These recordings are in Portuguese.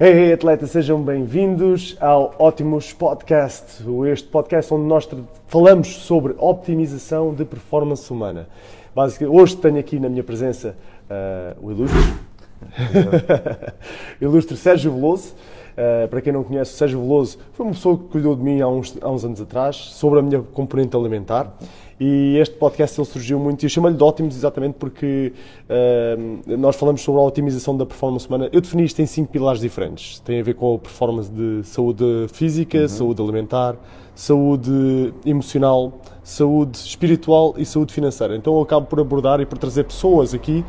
Hey, atletas, sejam bem-vindos ao Ótimos Podcast, este podcast onde nós falamos sobre optimização de performance humana. Basicamente, hoje tenho aqui na minha presença uh, o ilustre, ilustre Sérgio Veloso. Uh, para quem não conhece, o Sérgio Veloso foi uma pessoa que cuidou de mim há uns, há uns anos atrás sobre a minha componente alimentar. E este podcast ele surgiu muito, e eu chamo-lhe de ótimos exatamente porque uh, nós falamos sobre a otimização da performance humana. Eu defini isto em cinco pilares diferentes. Tem a ver com a performance de saúde física, uhum. saúde alimentar, saúde emocional, saúde espiritual e saúde financeira. Então eu acabo por abordar e por trazer pessoas aqui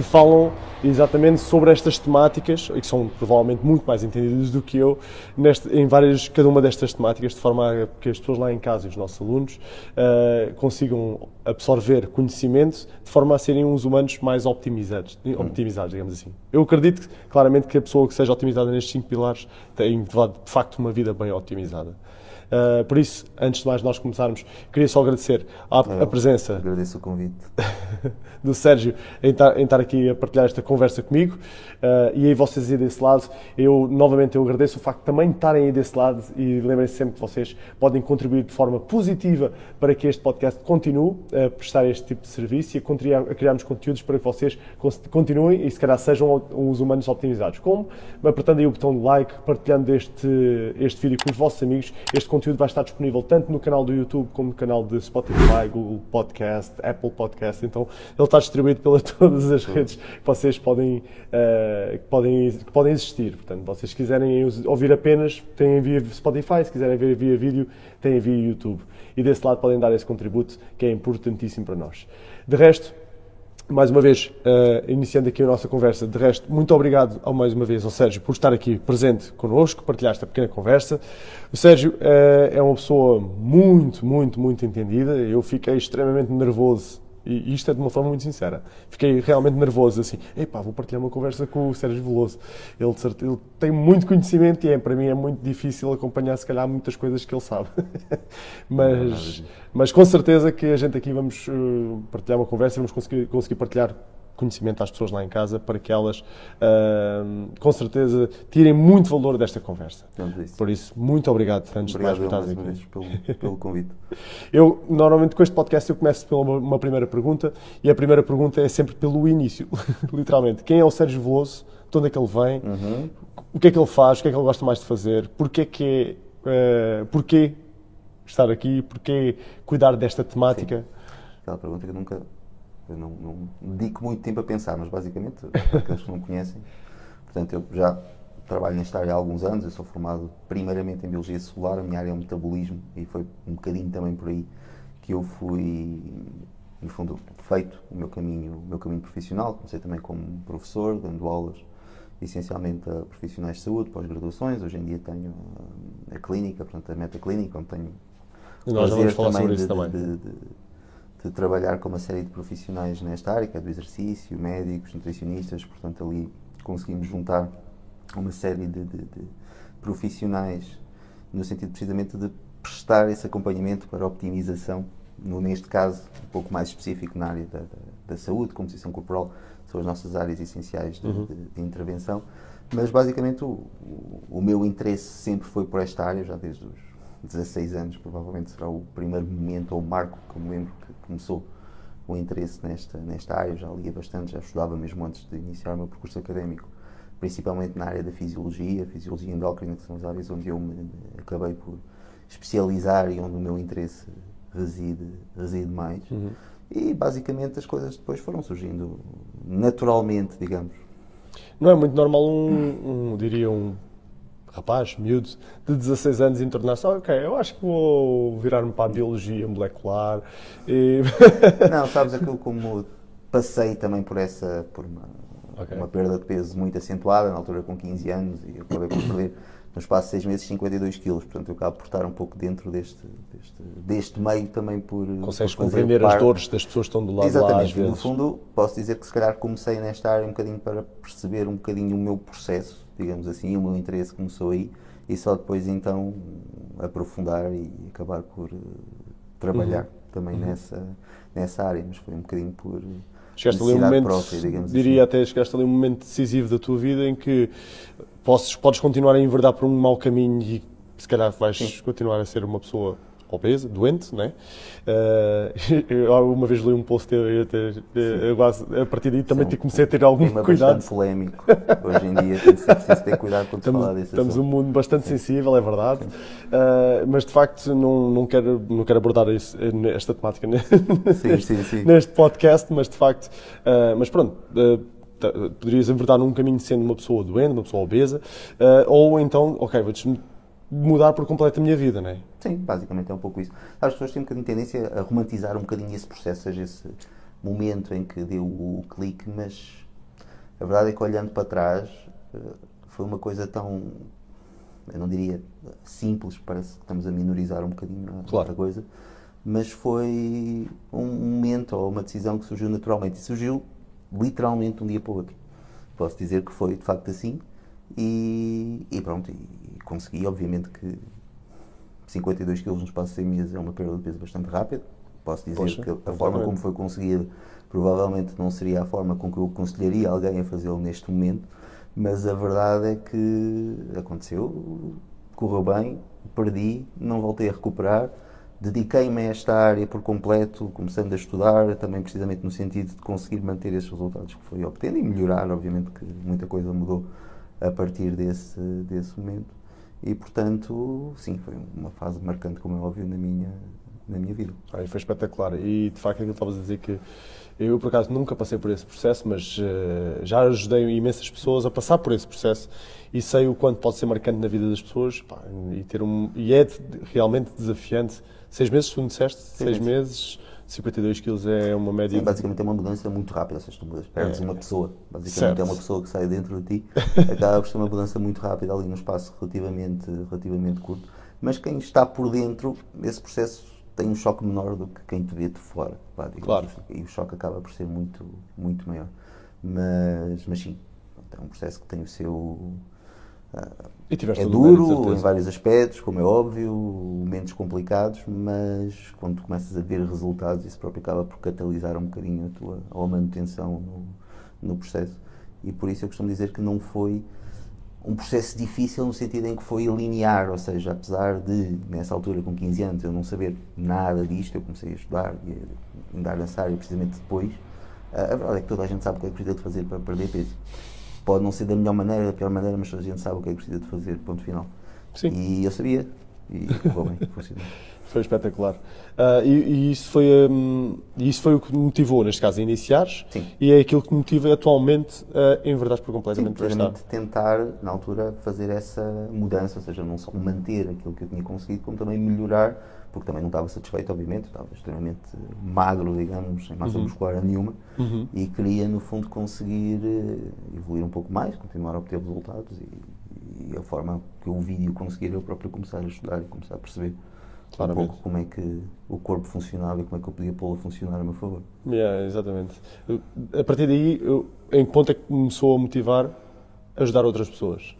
que falam exatamente sobre estas temáticas e que são provavelmente muito mais entendidas do que eu neste, em várias cada uma destas temáticas de forma a que as pessoas lá em casa e os nossos alunos uh, consigam absorver conhecimento de forma a serem uns humanos mais optimizados, optimizados, digamos assim. Eu acredito claramente que a pessoa que seja otimizada nestes cinco pilares tem de facto uma vida bem otimizada. Uh, por isso, antes de mais nós começarmos, queria só agradecer a, a presença. Agradeço o convite. do Sérgio em estar, em estar, aqui a partilhar esta conversa comigo uh, e aí vocês aí desse lado, eu novamente eu agradeço o facto de também estarem aí desse lado e lembrem-se sempre que vocês podem contribuir de forma positiva para que este podcast continue a prestar este tipo de serviço e a, criar, a criarmos conteúdos para que vocês continuem e se calhar sejam os humanos optimizados. Como? Apertando aí o botão de like, partilhando este, este vídeo com os vossos amigos. Este conteúdo vai estar disponível tanto no canal do YouTube como no canal de Spotify, Google Podcast, Apple Podcast. Então ele está distribuído pelas todas as redes que vocês podem, uh, que podem, que podem existir. Portanto, vocês quiserem ouvir apenas, têm via Spotify, se quiserem ver via vídeo, têm via YouTube. E desse lado podem dar esse contributo que é importantíssimo para nós. De resto, mais uma vez, uh, iniciando aqui a nossa conversa, de resto, muito obrigado ao, mais uma vez ao Sérgio por estar aqui presente connosco, partilhar esta pequena conversa. O Sérgio uh, é uma pessoa muito, muito, muito entendida. Eu fiquei extremamente nervoso e isto é de uma forma muito sincera. Fiquei realmente nervoso, assim, epá, vou partilhar uma conversa com o Sérgio Veloso. Ele, ele tem muito conhecimento e é, para mim é muito difícil acompanhar, se calhar, muitas coisas que ele sabe. mas, mas com certeza que a gente aqui vamos uh, partilhar uma conversa e vamos conseguir, conseguir partilhar conhecimento às pessoas lá em casa para que elas, com certeza, tirem muito valor desta conversa. Por isso, muito obrigado, antes obrigado de mais, mais aqui. Pelo, pelo convite. eu, normalmente, com este podcast, eu começo pela uma, uma, primeira pergunta e a primeira pergunta é sempre pelo início, literalmente. Quem é o Sérgio Veloso? De onde é que ele vem? Uhum. O que é que ele faz? O que é que ele gosta mais de fazer? Porquê que é, uh, porquê estar aqui? Porquê cuidar desta temática? Sim. Aquela pergunta que eu nunca eu não, não dedico muito tempo a pensar, mas basicamente, para aqueles que não conhecem, portanto, eu já trabalho nesta área há alguns anos, eu sou formado primeiramente em Biologia Celular, a minha área é o metabolismo e foi um bocadinho também por aí que eu fui, no fundo, feito o meu caminho, o meu caminho profissional. Comecei também como professor, dando aulas essencialmente a profissionais de saúde, pós-graduações. Hoje em dia tenho a, clínica, portanto, a metaclínica, onde tenho e nós vamos falar sobre isso também. De, de, de trabalhar com uma série de profissionais nesta área, que é do exercício, médicos, nutricionistas, portanto ali conseguimos juntar uma série de, de, de profissionais no sentido precisamente de prestar esse acompanhamento para optimização, no, neste caso um pouco mais específico na área da, da, da saúde, composição corporal, são as nossas áreas essenciais de, uhum. de intervenção, mas basicamente o, o, o meu interesse sempre foi por esta área, já desde os 16 anos, provavelmente será o primeiro momento ou marco que eu me lembro que começou o interesse nesta, nesta área. Eu já lia bastante, já estudava mesmo antes de iniciar o meu percurso académico, principalmente na área da fisiologia, fisiologia endócrina, que são as áreas onde eu me acabei por especializar e onde o meu interesse reside, reside mais. Uhum. E basicamente as coisas depois foram surgindo naturalmente, digamos. Não é muito normal um, um diria, um rapaz, miúdo, de 16 anos, internar-se, ok, eu acho que vou virar-me para a biologia molecular. E... Não, sabes aquilo como passei também por essa, por uma, okay. uma perda de peso muito acentuada, na altura com 15 anos, e acabei por perder no espaço de 6 meses 52 quilos, portanto eu acabo por estar um pouco dentro deste, deste, deste meio também por... Consegues por compreender as dores das pessoas que estão do lado Exatamente, lá às vezes. no fundo posso dizer que se calhar comecei nesta área um bocadinho para perceber um bocadinho o meu processo digamos assim, o meu interesse começou aí e só depois então aprofundar e acabar por uh, trabalhar uhum. também uhum. nessa, nessa área, mas foi um bocadinho por chegaste ali um momento, própria, diria assim. até, chegaste ali um momento decisivo da tua vida em que podes, podes continuar a enverdar por um mau caminho e se calhar vais Sim. continuar a ser uma pessoa obesa, doente, não é? Uh, eu uma vez li um post teu e a partir daí também Sim, comecei a ter algum tema cuidado. bastante polémico. Hoje em dia tem preciso ter cuidado quando estamos, falar disso. Estamos num mundo bastante Sim. sensível, é verdade, uh, mas de facto não, não, quero, não quero abordar isso, esta temática neste, neste, podcast, mas de facto, uh, mas pronto poderias enverdar num caminho sendo uma pessoa doente, uma pessoa obesa, uh, ou então, ok, vou mudar por completo a minha vida, não é? Sim, basicamente é um pouco isso. As pessoas têm um bocadinho tendência a romantizar um bocadinho esse processo, seja esse momento em que deu o clique, mas a verdade é que olhando para trás eh, foi uma coisa tão, eu não diria simples, parece que estamos a minorizar um bocadinho a claro. coisa, mas foi um momento ou uma decisão que surgiu naturalmente e surgiu literalmente de um dia para o outro. Posso dizer que foi de facto assim e, e pronto, e consegui. Obviamente que 52 kg no espaço de 100 meses é uma perda de peso bastante rápida. Posso dizer Poxa, que a forma como foi conseguido provavelmente não seria a forma com que eu aconselharia alguém a fazê-lo neste momento, mas a verdade é que aconteceu, correu bem, perdi, não voltei a recuperar. Dediquei-me a esta área por completo, começando a estudar, também precisamente no sentido de conseguir manter esses resultados que fui obtendo e melhorar, obviamente que muita coisa mudou a partir desse, desse momento. E, portanto, sim, foi uma fase marcante, como é óbvio, na minha, na minha vida. Aí foi espetacular. E, de facto, aquilo que estavas a dizer que eu, por acaso, nunca passei por esse processo, mas uh, já ajudei imensas pessoas a passar por esse processo e sei o quanto pode ser marcante na vida das pessoas pá, e, ter um, e é realmente desafiante. Seis meses, tu me disseste? Seis, seis meses 52 quilos é uma média. Sim, basicamente é uma mudança muito rápida, ou seja, tu perdes é. uma pessoa. Basicamente certo. é uma pessoa que sai dentro de ti, acaba por ser uma mudança muito rápida ali num espaço relativamente, relativamente curto. Mas quem está por dentro, esse processo tem um choque menor do que quem te vê de fora. claro. Assim. E o choque acaba por ser muito, muito maior. Mas, mas sim, é um processo que tem o seu é duro em vários aspectos, como é óbvio, momentos complicados, mas quando começas a ver resultados, isso próprio acaba por catalisar um bocadinho a tua a manutenção no, no processo. E por isso eu costumo dizer que não foi um processo difícil no sentido em que foi linear, ou seja, apesar de, nessa altura, com 15 anos, eu não saber nada disto, eu comecei a estudar e a andar nessa área precisamente depois, a verdade é que toda a gente sabe o que é que precisa de fazer para perder peso pode não ser da melhor maneira, da pior maneira, mas a gente sabe o que é que precisa de fazer, ponto final. Sim. E eu sabia, e ficou bem, funcionou. Foi espetacular. Uh, e, e, isso foi, um, isso foi o que me motivou, neste caso, a iniciares. Sim. E é aquilo que me motiva atualmente a enverdar por completamente Sim, para tentar, na altura, fazer essa mudança, ou seja, não só manter aquilo que eu tinha conseguido, como também melhorar porque também não estava satisfeito, obviamente, estava extremamente magro, digamos, sem massa uhum. muscular nenhuma, uhum. e queria, no fundo, conseguir eh, evoluir um pouco mais, continuar a obter resultados, e, e a forma que o vídeo conseguir eu próprio começar a estudar e começar a perceber Claramente. um pouco como é que o corpo funcionava e como é que eu podia pô-lo a funcionar a meu favor. Yeah, exatamente. A partir daí, eu, em que ponto é que começou a motivar a ajudar outras pessoas?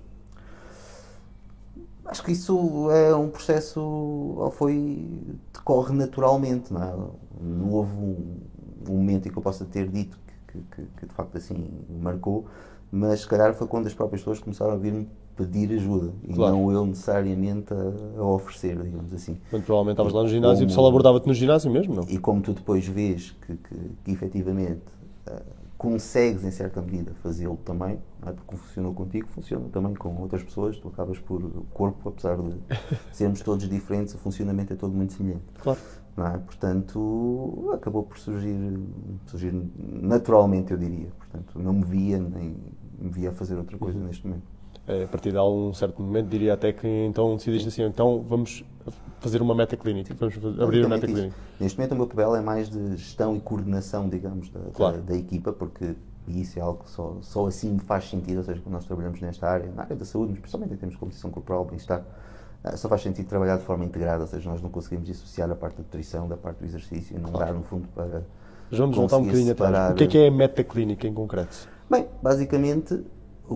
Acho que isso é um processo, foi, decorre naturalmente, não é? Não houve um, um momento em que eu possa ter dito que, que, que, de facto assim marcou, mas se calhar foi quando as próprias pessoas começaram a vir-me pedir ajuda e claro. não eu necessariamente a, a, oferecer, digamos assim. Muito provavelmente estavas lá no ginásio como, e o pessoal abordava-te no ginásio mesmo, não? E como tu depois vês que, que, que efetivamente uh, consegues, em certa medida, fazê-lo também, é? porque funcionou contigo, funciona também com outras pessoas. Tu acabas por. O corpo, apesar de sermos todos diferentes, o funcionamento é todo muito semelhante. Claro. É? Portanto, acabou por surgir, surgir naturalmente, eu diria. Portanto, não me via, nem me via a fazer outra coisa uhum. neste momento. É, a partir de algum certo momento, diria até que então decidiste assim: então vamos fazer uma meta clínica, vamos abrir uma meta clínica. Neste momento, o meu papel é mais de gestão e coordenação, digamos, da, claro. da, da equipa, porque e isso é algo que só, só assim faz sentido, ou seja, quando nós trabalhamos nesta área, na área da saúde, mas principalmente em termos de competição corporal, bem-estar, uh, só faz sentido trabalhar de forma integrada, ou seja, nós não conseguimos dissociar a parte da nutrição da parte do exercício, não claro. dar no fundo para. Vamos voltar um bocadinho atrás. O que é que é a meta clínica em concreto? Bem, basicamente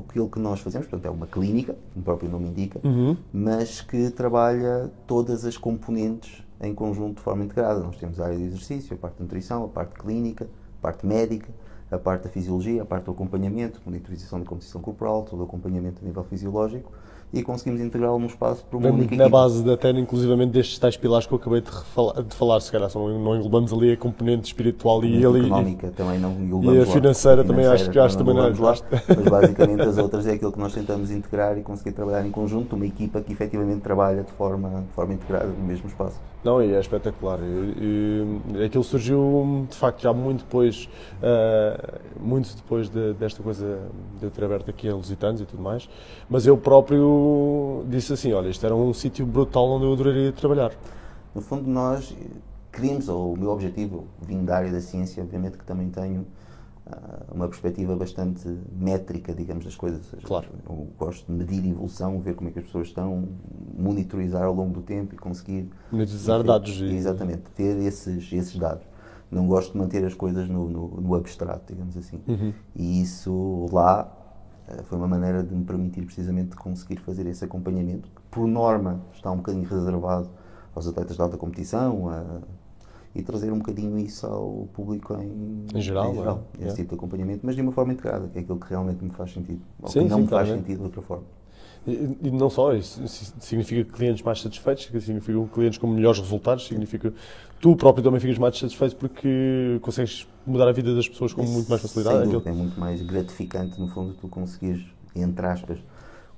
aquilo que nós fazemos, portanto, é uma clínica, como o próprio nome indica, uhum. mas que trabalha todas as componentes em conjunto de forma integrada. Nós temos a área de exercício, a parte de nutrição, a parte clínica, a parte médica, a parte da fisiologia, a parte do acompanhamento, monitorização da composição corporal, todo o acompanhamento a nível fisiológico e conseguimos integrá-lo no espaço para uma Bem, única na equipa. base até inclusivamente destes tais pilares que eu acabei de, refalar- de falar, se calhar só não, não englobamos ali a componente espiritual e a ali económica também não englobamos e a financeira também acho que- acho também não- englobamos acho- lá, mas basicamente as outras é aquilo que nós tentamos integrar e conseguir trabalhar em conjunto, uma equipa que efetivamente trabalha de forma, de forma integrada no mesmo espaço. Não, e é espetacular. E, e, aquilo surgiu, de facto, já muito depois, ah, muito depois de- desta coisa de eu ter aberto aqui a Lusitanos e tudo mais. Mas eu próprio disse assim: olha, isto era um sítio brutal onde eu adoraria trabalhar. No fundo, nós queríamos, ou o meu objetivo, vindo da área da ciência, obviamente que também tenho ah, uma perspectiva bastante métrica, digamos, das coisas. Seja, Claro. Eu gosto de medir evolução, ver como é que as pessoas estão, monitorizar ao longo do tempo e conseguir. Enfim, dados Exatamente, ter esses, esses dados. Não gosto de manter as coisas no, no, no abstrato, digamos assim. Uhum. E isso lá foi uma maneira de me permitir precisamente conseguir fazer esse acompanhamento, que por norma está um bocadinho reservado aos atletas de alta competição a- e trazer um bocadinho isso ao público em, Em geral, esse é. tipo de acompanhamento, mas de uma forma integrada, que é aquilo que realmente me faz sentido, ou Sim, que não sim, me faz claramente. sentido de outra forma. E, não só, isso isso significa clientes mais satisfeitos, significa clientes com melhores resultados, significa tu próprio também ficas mais satisfeito porque consegues mudar a vida das pessoas com muito mais facilidade. Aquilo- dúvida, é muito mais gratificante, no fundo, tu conseguires, entre aspas,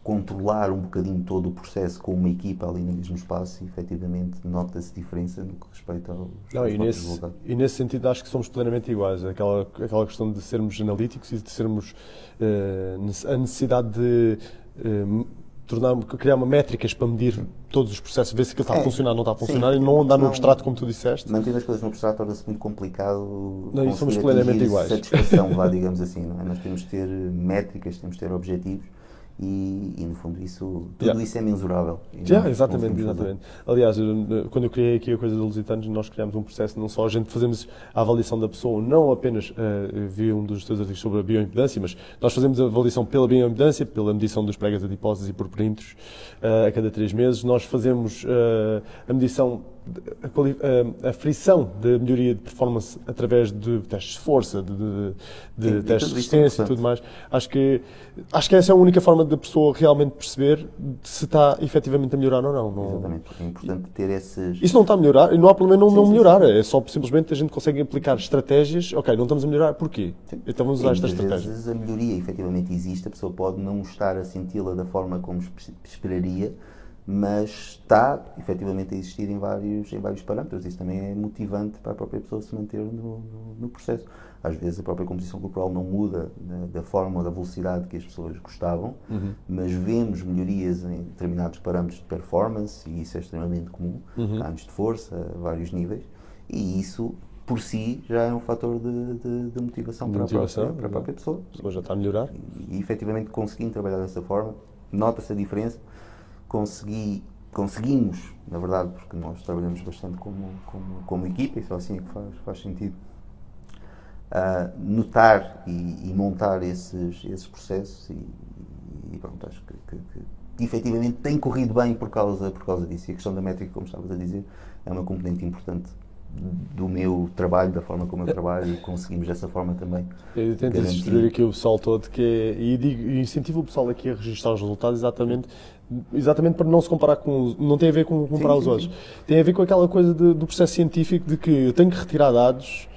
controlar um bocadinho todo o processo com uma equipa ali no mesmo espaço e efetivamente nota-se diferença no que respeita aos, Não, aos e, nesse, resultados. e nesse sentido acho que somos plenamente iguais. Aquela, aquela questão de sermos analíticos e de sermos nece- a necessidade de eh, tornar, criar uma métricas para medir todos os processos, ver se aquilo está a É, funcionar ou não está a sim. funcionar e não andar no abstrato como tu disseste. Mantendo as coisas no abstrato torna-se muito complicado Não, e somos plenamente iguais. satisfação, vá, digamos assim. Não é? Nós temos de ter métricas, temos de ter objetivos e, e, no fundo isso, tudo Yeah. isso é mensurável. Nós exatamente, conseguimos fazer. exatamente. Aliás, quando eu criei aqui a coisa dos Lusitanos, nós criámos um processo, não só a gente fazemos a avaliação da pessoa, não apenas, eu vi um dos teus artigos sobre a bioimpedância, mas nós fazemos a avaliação pela bioimpedância, pela medição dos pregas adiposos e por perímetros eh, a cada três meses. Nós fazemos eh, a medição, a, a- frição da melhoria de performance através de testes de força, de, de- de Sim, testes de é resistência e tudo mais. Acho que, acho que essa é a única forma da pessoa realmente perceber se está efetivamente a melhorar ou não. não Exatamente. É importante ter esses. isso não está a melhorar, e não há problema em não, Sim, não sim, melhorar, é só simplesmente a gente consegue aplicar estratégias. Ok, não estamos a melhorar, porquê? Então vamos usar esta estratégia. vezes a melhoria efetivamente existe, a pessoa pode não estar a senti-la da forma como espe- esperaria, mas está efetivamente a existir em vários, em vários parâmetros. Isso também é motivante para a própria pessoa se manter no, no, no processo. Às vezes a própria composição corporal não muda da, da forma ou da velocidade que as pessoas gostavam, Uhum. mas vemos melhorias em determinados parâmetros de performance, e isso é extremamente comum, Uhum. ganhos de força, a vários níveis, e isso por si já é um fator de, de- de motivação, De para, motivação, a própria, para a própria pessoa. A pessoa já está a melhorar. E, efetivamente conseguindo trabalhar dessa forma, nota-se a diferença. Consegui, conseguimos, na verdade, porque nós trabalhamos bastante como, como, como equipa, e só assim é que faz, faz sentido, ah, notar e, e montar esses, esses processos e, e pronto, acho que, que, que efetivamente tem corrido bem por causa, por causa disso. E a questão da métrica, como estavas a dizer, é uma componente importante do meu trabalho, da forma como eu trabalho e conseguimos dessa forma também Eu tento instruir aqui o pessoal todo que é, e, digo, e incentivo o pessoal aqui a registrar os resultados exatamente, exatamente para não se comparar com os, não tem a ver com comparar Sim, os sim, outros, sim. tem a ver com aquela coisa de- do processo científico de que eu tenho que retirar dados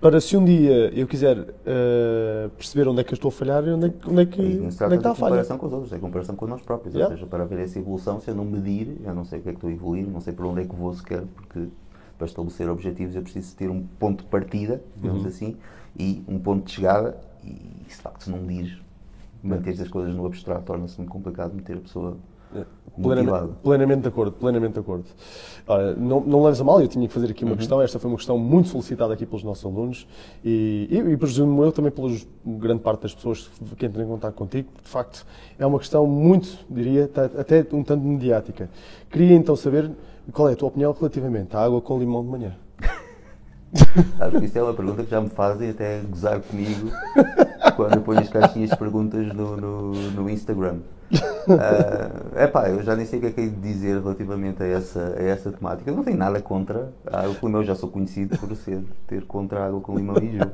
para se um dia eu quiser eh, perceber onde é que eu estou a falhar e onde é, que- onde é que, E onde é se que trata está a de falha. comparação com os outros, é comparação com nós próprios. Yeah. Ou seja, para ver essa evolução, se eu não medir, eu não sei o que é que estou a evoluir, não sei para onde é que vou sequer, porque para estabelecer objetivos eu preciso ter um ponto de partida, digamos Uhum. assim, e um ponto de chegada. E de facto, se não medires, manter as coisas no abstrato torna-se muito complicado meter a pessoa motivada. Plenamente, plenamente de acordo, plenamente de acordo. Ora, não, não leves a mal, eu tinha que fazer aqui uma questão. Esta foi uma questão muito solicitada aqui pelos nossos alunos e, e, e presumo eu também pela grande parte das pessoas que entram em contato contigo. De facto, é uma questão muito, diria, até um tanto mediática. Queria então saber qual é a tua opinião relativamente à água com limão de manhã. Acho que isso é uma pergunta que já me fazem até gozar comigo quando eu ponho as caixinhas de perguntas no, no, no Instagram. uh, epá, eu já nem sei o que é que é dizer relativamente a essa, a essa temática. Eu não tenho nada contra a água com limão, eu já sou conhecido por ser, ter contra a água com limão e gelo.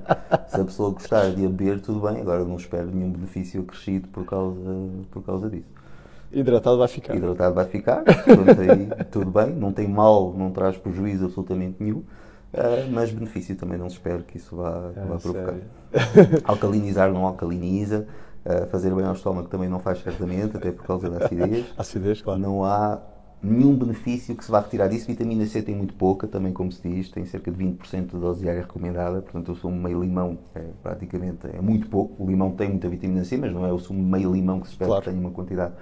Se a pessoa gostar de a beber, tudo bem, agora não espero nenhum benefício acrescido por causa, por causa disso. Hidratado vai ficar. Hidratado vai ficar, aí, tudo bem, não tem mal, não traz prejuízo absolutamente nenhum. Uh, mas benefício também não se espera que isso vá, é, vá provocar. Alcalinizar não alcaliniza, uh, fazer bem ao estômago também não faz certamente, até por causa da acidez. acidez, claro. Não há nenhum benefício que se vá retirar disso. Vitamina C tem muito pouca, também como se diz, tem cerca de 20% de dose diária recomendada, portanto o sumo meio limão é praticamente é muito pouco. O limão tem muita vitamina C, mas não é o sumo meio limão que se espera claro. que tenha uma quantidade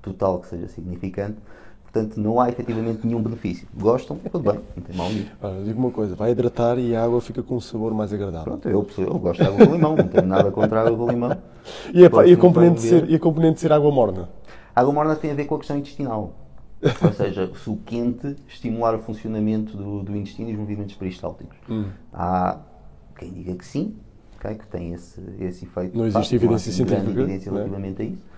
total que seja significante. Portanto, não há efetivamente nenhum benefício. Gostam, é tudo bem, não tem mal nenhum. Olha, digo uma coisa, vai hidratar e a água fica com um sabor mais agradável. Pronto, eu, eu gosto de água com limão, não tenho nada contra a água com limão. E, a, e, a componente de ser, e a componente ser água morna? A água morna tem a ver com a questão intestinal. Ou seja, se o quente estimular o funcionamento do, do intestino e os movimentos peristálticos. Hum. Há quem diga que sim, okay, que tem esse, esse efeito. Não existe evidência científica. evidência relativamente é? a isso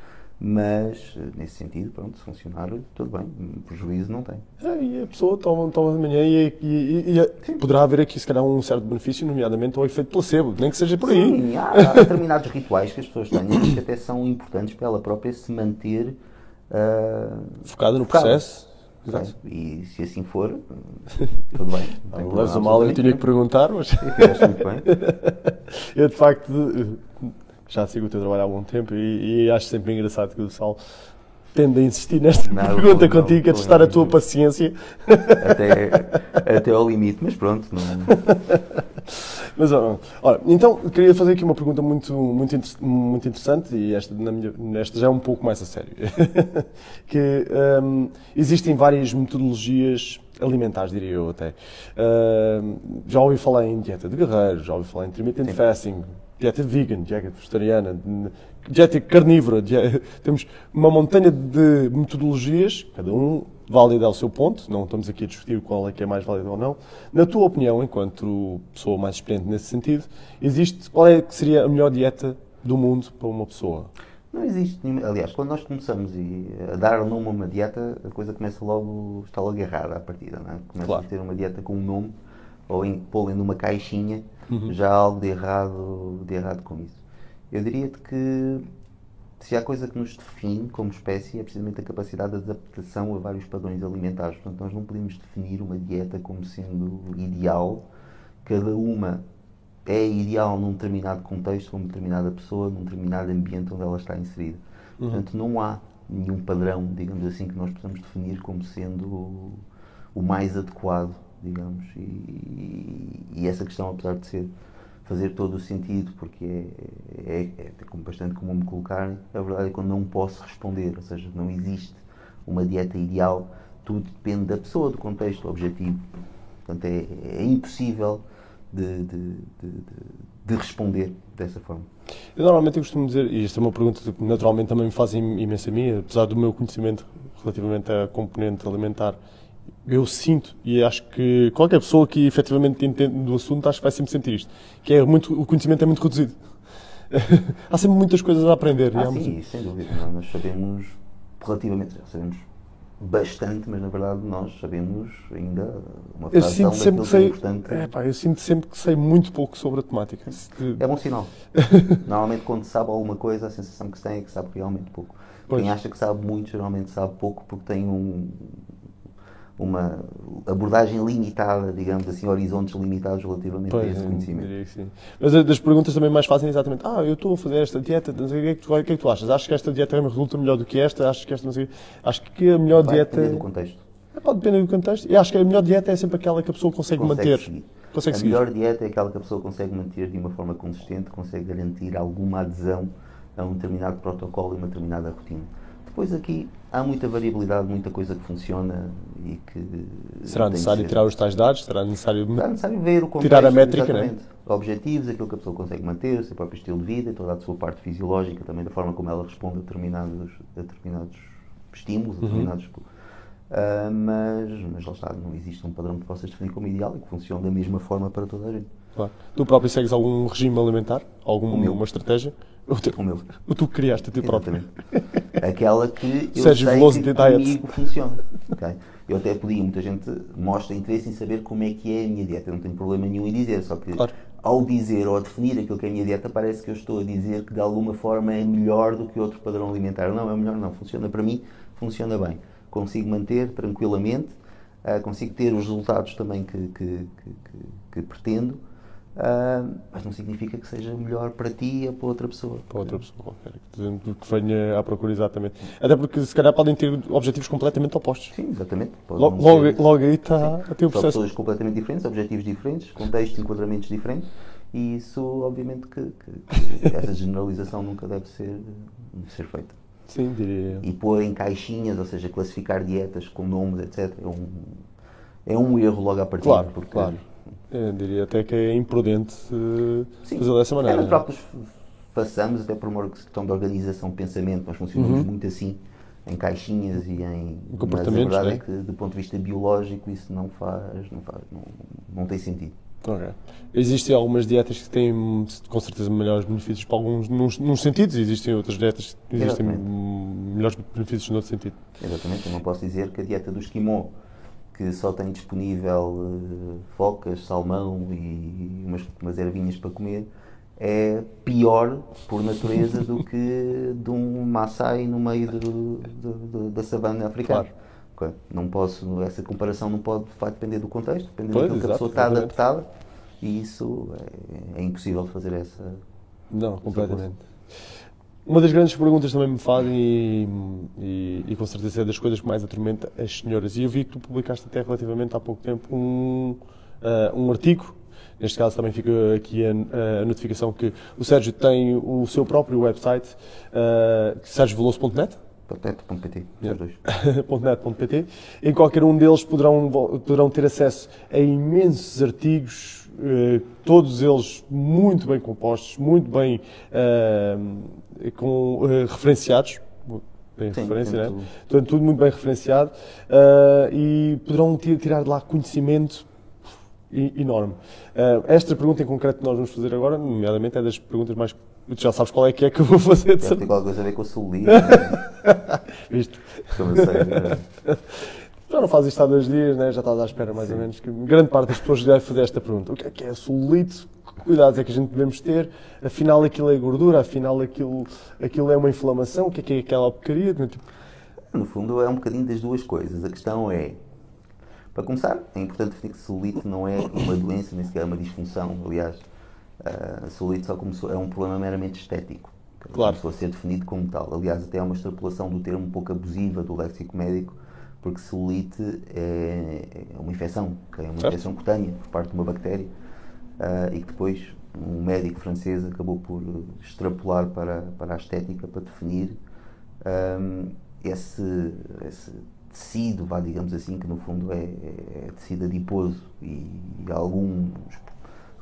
mas nesse sentido, pronto, se funcionar, tudo bem, prejuízo não tem. É, e a pessoa toma, toma de manhã e, e, e poderá haver aqui, se calhar, um certo benefício, nomeadamente ao efeito placebo, nem que seja por aí. Sim, há, há determinados rituais que as pessoas têm que até são importantes para ela própria se manter uh, focada no focada. processo. Exato. E se assim for, tudo bem. Não leves a mal, eu tinha que perguntar, mas. muito bem. eu, de facto, já sigo o teu trabalho há algum tempo e, e acho sempre engraçado que o Sal tende a insistir nesta não, pergunta não, contigo, a testar a tua paciência. Até, até ao limite, mas pronto. Não... Mas, olha, então, queria fazer aqui uma pergunta muito, muito, muito interessante e esta, minha, esta já é um pouco mais a sério. que um, existem várias metodologias alimentares, diria eu até. Uh, já ouvi falar em dieta de guerreiro, já ouvi falar em intermittent Sim. fasting, dieta vegan, dieta vegetariana, dieta carnívora. Dieta, temos uma montanha de metodologias, cada um válida ao seu ponto, não estamos aqui a discutir qual é que é mais válida ou não. Na tua opinião, enquanto pessoa mais experiente nesse sentido, existe qual é que seria a melhor dieta do mundo para uma pessoa? Não existe nenhuma. Aliás, quando nós começamos a dar nome a uma dieta, a coisa começa logo, está logo errada à partida, não é? Começa claro. a ter uma dieta com um nome, ou pô-la numa caixinha, uhum. já há algo de errado, de errado com isso. Eu diria-te que se há coisa que nos define como espécie é precisamente a capacidade de adaptação a vários padrões alimentares. Portanto, nós não podemos definir uma dieta como sendo ideal. Cada uma é ideal num determinado contexto, numa determinada pessoa, num determinado ambiente onde ela está inserida. Uhum. Portanto, não há nenhum padrão, digamos assim, que nós possamos definir como sendo o mais adequado, digamos. E, e, essa questão, apesar de ser fazer todo o sentido, porque é, é, é, é bastante comum me colocar, a verdade é que eu não posso responder, ou seja, não existe uma dieta ideal, tudo depende da pessoa, do contexto, do objetivo. Portanto, é, é impossível de, de, de, de, responder dessa forma. Eu normalmente eu costumo dizer, e esta é uma pergunta que naturalmente também me faz imensa a mim, apesar do meu conhecimento relativamente à componente alimentar, eu sinto, e acho que qualquer pessoa que efetivamente entende do assunto, acho que vai sempre sentir isto, que é muito, o conhecimento é muito reduzido. Há sempre muitas coisas a aprender. Ah, sim, sem dúvida. Nós sabemos relativamente, sabemos bastante, mas na verdade nós sabemos ainda uma eu sinto sempre que sei, importante. É, pá, eu sinto sempre que sei muito pouco sobre a temática. É bom sinal. Normalmente quando sabe alguma coisa, a sensação que se tem é que sabe realmente pouco. Pois. Quem acha que sabe muito, geralmente sabe pouco porque tem um, uma abordagem limitada, digamos assim, horizontes limitados relativamente pois, a esse conhecimento. Mas das perguntas também mais fazem exatamente, ah, eu estou a fazer esta dieta, o que, é que tu, o que é que tu achas? Achas que esta dieta me resulta melhor do que esta? Achas que esta não sei, acho que a melhor Vai dieta... Depender do contexto. É, pode depender do contexto. E acho que a melhor dieta é sempre aquela que a pessoa consegue, consegue manter. Seguir. Consegue a seguir. melhor dieta é aquela que a pessoa consegue manter de uma forma consistente, consegue garantir alguma adesão a um determinado protocolo e uma determinada rotina. Depois aqui há muita variabilidade, muita coisa que funciona e que. Será necessário tirar os tais dados? Será necessário, Será necessário ver o contexto, tirar a métrica, né? Objetivos, aquilo que a pessoa consegue manter, o seu próprio estilo de vida, toda a sua parte fisiológica, também da forma como ela responde a determinados, a determinados estímulos, a uhum. determinados. Uhum. Uh, mas, mas lá está, não existe um padrão que possas definir como ideal e que funcione da mesma forma para toda a gente. Claro. Tu próprio segues algum regime alimentar? Alguma uma estratégia? O, teu, o meu. o tu criaste a ti próprio. Aquela que eu Sérgio sei Veloso que comigo funciona. ok? Eu até podia, muita gente mostra interesse em saber como é que é a minha dieta. Eu não tenho problema nenhum em dizer, só que Claro. ao dizer ou a definir aquilo que é a minha dieta, parece que eu estou a dizer que de alguma forma é melhor do que outro padrão alimentar. Não, é melhor não. Funciona para mim, funciona bem. Consigo manter tranquilamente, ah, consigo ter os resultados também que, que, que- que pretendo, ah, mas não significa que seja melhor para ti ou para outra pessoa. Para outra pessoa qualquer que venha à procura exatamente. Até porque se calhar podem ter objetivos completamente opostos. Sim, exatamente. Logo, logo, logo aí está a ter o São processo. pessoas completamente diferentes, objetivos diferentes, contextos e enquadramentos diferentes, e isso, obviamente, que, que- que essa generalização nunca deve ser, ser feita. Sim, diria. E pôr em caixinhas, ou seja, classificar dietas com nomes, etc., é um, é um erro logo à partida. Claro, porque, claro. Eu diria até que é imprudente eh, Sim, fazer dessa É maneira. natural que os façamos, até por uma questão de organização de pensamento, nós funcionamos muito assim, em caixinhas e em. Mas a comportamentos, verdade né? é que, do ponto de vista biológico, isso não faz, não, faz, não, não tem sentido. Ok. Existem algumas dietas que têm com certeza melhores benefícios para alguns nos, nos sentidos e existem outras dietas que existem Exatamente. melhores benefícios noutro sentido. Exatamente, eu não posso dizer que a dieta do esquimó, que só tem disponível eh, focas, salmão e umas, umas ervinhas para comer, é pior por natureza do que de um Maasai no meio do- do- do- da savana africana. Claro. Não posso, essa comparação não pode vai depender do contexto, depender Pois, daquilo que a pessoa está exatamente. adaptada e isso é, é impossível fazer essa. Não, completamente. Uma das grandes perguntas também me fazem e, e, e com certeza é das coisas que mais atormenta as senhoras. E eu vi que tu publicaste até relativamente há pouco tempo um, ah, um artigo. Neste caso também fica aqui a, a notificação que o Sérgio tem o seu próprio website, uh, sergioveloso.net. Yeah. .net.pt. Em qualquer um deles poderão, poderão ter acesso a imensos artigos, todos eles muito bem compostos, muito bem eh, com, eh, referenciados. Tem Sim, referência, tem né? tudo. Portanto, tudo muito bem referenciado eh, e poderão ti- tirar de lá conhecimento enorme. Eh, esta pergunta em concreto que nós vamos fazer agora, nomeadamente, é das perguntas mais. Tu já sabes qual é que é que eu vou fazer, certeza. qualquer coisa a ver com o Sully, Viste? como eu sei. né? Já não faz isto há dois dias, né? já estás à espera mais ou menos. Que grande parte das pessoas deve fazer esta pergunta. O que é que é solito? Que cuidados é que a gente devemos ter? Afinal aquilo é gordura, afinal aquilo, aquilo é uma inflamação, o que é que é aquela porcaria? Tipo, No fundo, é um bocadinho das duas coisas. A questão é, para começar, é importante definir que celulite não é uma doença, nem sequer é uma disfunção. Aliás, a celulite só começou, é um problema meramente estético. Claro. Começou a ser definido como tal. Aliás, até há uma extrapolação do termo um pouco abusiva do léxico médico, porque celulite é, é uma infecção, ok? é uma Certo. infecção cutânea por parte de uma bactéria ah, e que depois um médico francês acabou por extrapolar para, para a estética para definir ahm, esse, esse tecido, vá, digamos assim, que no fundo é, é tecido adiposo e, algum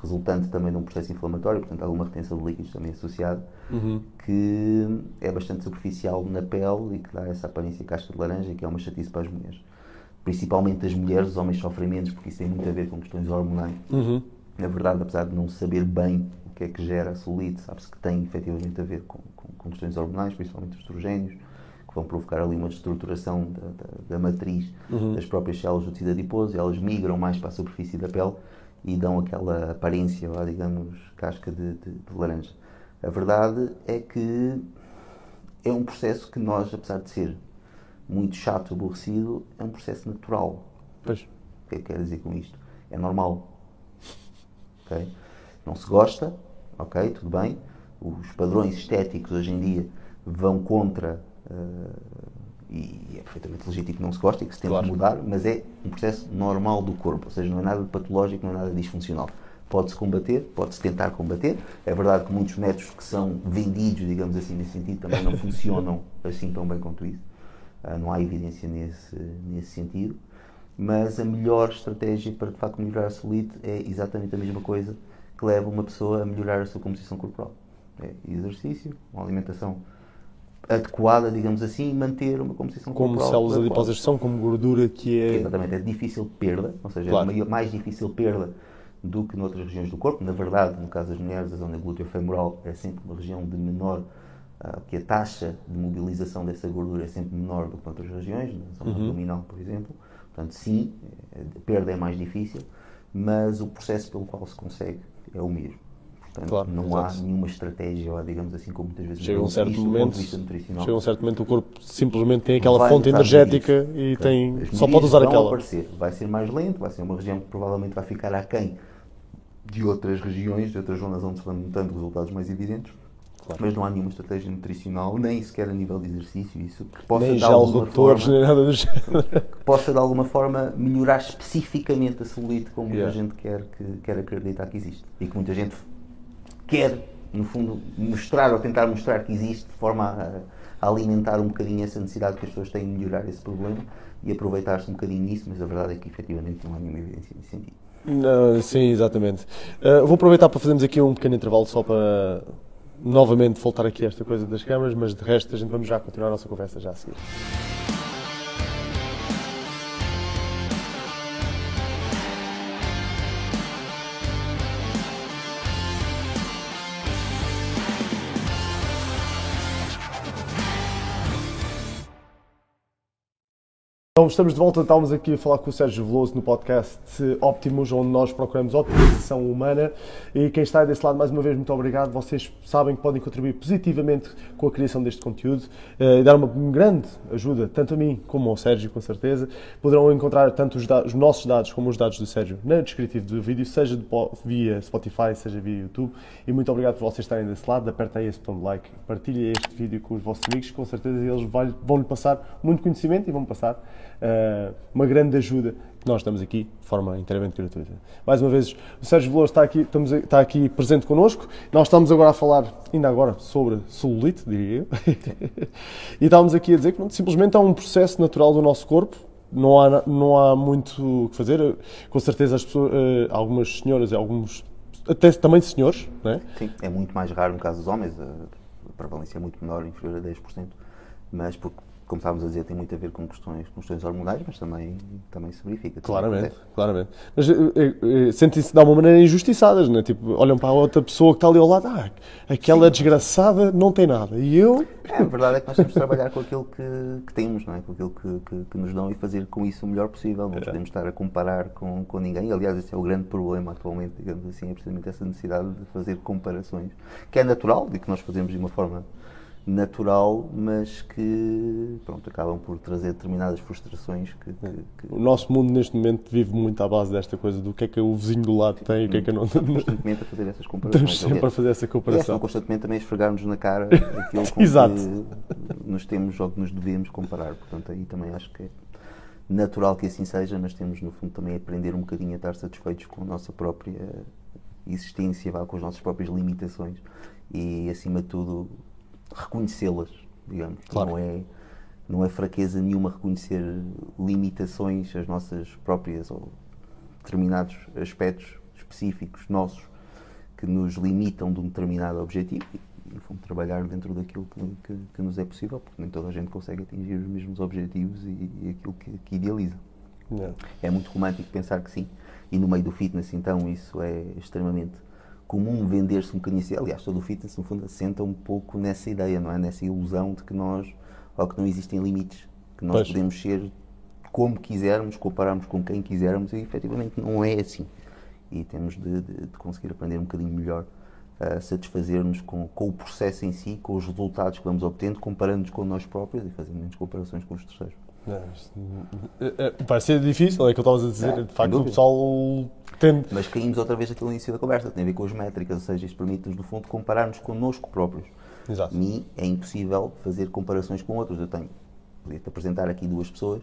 resultante também de um processo inflamatório, portanto alguma retenção de líquidos também associada, que é bastante superficial na pele e que dá essa aparência casca de laranja, que é uma chatice para as mulheres. Principalmente as mulheres, os homens sofrem menos porque isso tem muito a ver com questões hormonais. uhum. Na verdade, apesar de não saber bem o que é que gera a celulite, sabe-se que tem efetivamente a ver com, com, com questões hormonais, principalmente os estrogénios, que vão provocar ali uma destruturação da, da, da matriz das próprias células do tecido adiposo, e elas migram mais para a superfície da pele e dão aquela aparência, lá, digamos, casca de, de, de laranja. A verdade é que é um processo que nós, apesar de ser muito chato, aborrecido, é um processo natural. Pois. O que é que quero dizer com isto? É normal. Ok? Não se gosta, ok, tudo bem. Os padrões estéticos hoje em dia vão contra eh, e é perfeitamente legítimo que não se goste e que se tente Claro. mudar, mas é um processo normal do corpo, ou seja, não é nada patológico, não é nada disfuncional. Pode-se combater, pode-se tentar combater. É verdade que muitos métodos que são vendidos, digamos assim, nesse sentido, também não funcionam assim tão bem quanto isso. Ah, não há evidência nesse, nesse sentido. Mas a melhor estratégia para de facto melhorar a celulite é exatamente a mesma coisa que leva uma pessoa a melhorar a sua composição corporal. É exercício, uma alimentação adequada, digamos assim, e manter uma composição Como corporal. células adequada. adiposas são, como gordura que é. Exatamente, é de difícil perda, ou seja, Claro. é maior- mais difícil perda do que noutras regiões do corpo. Na verdade, no caso das mulheres, a zona glúteo-femoral é sempre uma região de menor, uh, que a taxa de mobilização dessa gordura é sempre menor do que noutras regiões, na zona uhum. abdominal, por exemplo. Portanto, sim, a perda é mais difícil, mas o processo pelo qual se consegue é o mesmo. Portanto, claro, não exato. há nenhuma estratégia, digamos assim, como muitas vezes chega um certo momento, chega um certo momento o corpo simplesmente tem aquela fonte energética e tem só pode usar aquela. Aparecer. Vai ser mais lento, vai ser uma região que provavelmente vai ficar aquém de outras regiões, de outras zonas onde se vão notando resultados mais evidentes. Claro. Mas não há nenhuma estratégia nutricional, nem sequer a nível de exercício, isso que possa nem de alguma forma, nem nada do género. que possa de alguma forma melhorar especificamente a celulite como yeah. muita gente quer, que, quer acreditar que existe. E que muita gente quer, no fundo, mostrar ou tentar mostrar que existe de forma a, a alimentar um bocadinho essa necessidade que as pessoas têm de melhorar esse problema e aproveitar-se um bocadinho nisso, mas a verdade é que efetivamente não há nenhuma evidência nesse sentido. Não, sim, exatamente. Uh, vou aproveitar para fazermos aqui um pequeno intervalo só para novamente voltar aqui a esta coisa das câmaras, mas de resto a gente vamos já continuar a nossa conversa já a seguir. Então estamos de volta, estávamos aqui a falar com o Sérgio Veloso no podcast Optimus, onde nós procuramos optimização humana e quem está desse lado, mais uma vez, muito obrigado. Vocês sabem que podem contribuir positivamente com a criação deste conteúdo eh, e dar uma grande ajuda, tanto a mim como ao Sérgio, com certeza. Poderão encontrar tanto os, os nossos dados como os dados do Sérgio no descritivo do vídeo, seja via Spotify, seja via YouTube. E muito obrigado por vocês estarem desse lado. Apertem esse botão de like, partilhem este vídeo com os vossos amigos, com certeza eles vão-lhe passar muito conhecimento e vão passar uh, uma grande ajuda que nós estamos aqui de forma inteiramente gratuita. Mais uma vez, o Sérgio Veloso está aqui, estamos, está aqui presente connosco. Nós estamos agora a falar, ainda agora, sobre celulite, diria eu. e estávamos aqui a dizer que simplesmente há um processo natural do nosso corpo. Não há, não há muito o que fazer. Com certeza, as pessoas, uh, algumas senhoras e alguns, até também senhores, não é? Sim, é muito mais raro no caso dos homens. A prevalência é muito menor, inferior a 10%. Mas porque como estávamos a dizer, tem muito a ver com questões, questões hormonais, mas também, também se verifica. Claramente, claramente. Mas eh, eh, eh, sentem-se de alguma maneira injustiçadas, não é? Tipo, olham para a outra pessoa que está ali ao lado, ah, aquela Sim. desgraçada não tem nada. E eu. É, a verdade é que nós temos de trabalhar com aquilo que, que temos, não é? Com aquilo que, que, que, nos dão e fazer com isso o melhor possível. Não é. podemos estar a comparar com, com ninguém. Aliás, esse é o grande problema atualmente, digamos assim, é precisamente essa necessidade de fazer comparações, que é natural e que nós fazemos de uma forma natural, mas que pronto, acabam por trazer determinadas frustrações. Que, que, que... O nosso mundo neste momento vive muito à base desta coisa do que é que o vizinho do lado tem e o que é que não tem. constantemente a fazer essas comparações. Estamos sempre a fazer essa comparação. É, constantemente também esfregarmos na cara aquilo com Exato. que nos temos ou que nos devemos comparar. Portanto, aí também acho que é natural que assim seja, mas temos no fundo também aprender um bocadinho a estar satisfeitos com a nossa própria existência, com as nossas próprias limitações e acima de tudo reconhecê-las, digamos. Claro. Não, é, não é fraqueza nenhuma reconhecer limitações, as nossas próprias ou determinados aspectos específicos nossos que nos limitam de um determinado objetivo e, fundo, trabalhar dentro daquilo que, que, que, nos é possível, porque nem toda a gente consegue atingir os mesmos objetivos e, e aquilo que, que idealiza. É muito romântico pensar que sim. E no meio do fitness, então, isso é extremamente comum vender-se um bocadinho assim. Aliás, todo o fitness, no fundo, assenta um pouco nessa ideia, não é? Nessa ilusão de que nós, ou que não existem limites, que nós pois. podemos ser como quisermos, compararmos com quem quisermos, e efetivamente não é assim. E temos de, de, de conseguir aprender um bocadinho melhor a satisfazer-nos com, com, o processo em si, com os resultados que vamos obtendo, comparando-nos com nós próprios e fazendo menos comparações com os terceiros. É, é, vai ser difícil, é que eu estava a dizer. É, de facto, o pessoal tem. Mas caímos outra vez aquilo no início da conversa, tem a ver com as métricas, ou seja, isso permite-nos, no fundo, comparar-nos connosco próprios. Exato. Mim é impossível fazer comparações com outros. Eu tenho, podia-te apresentar aqui duas pessoas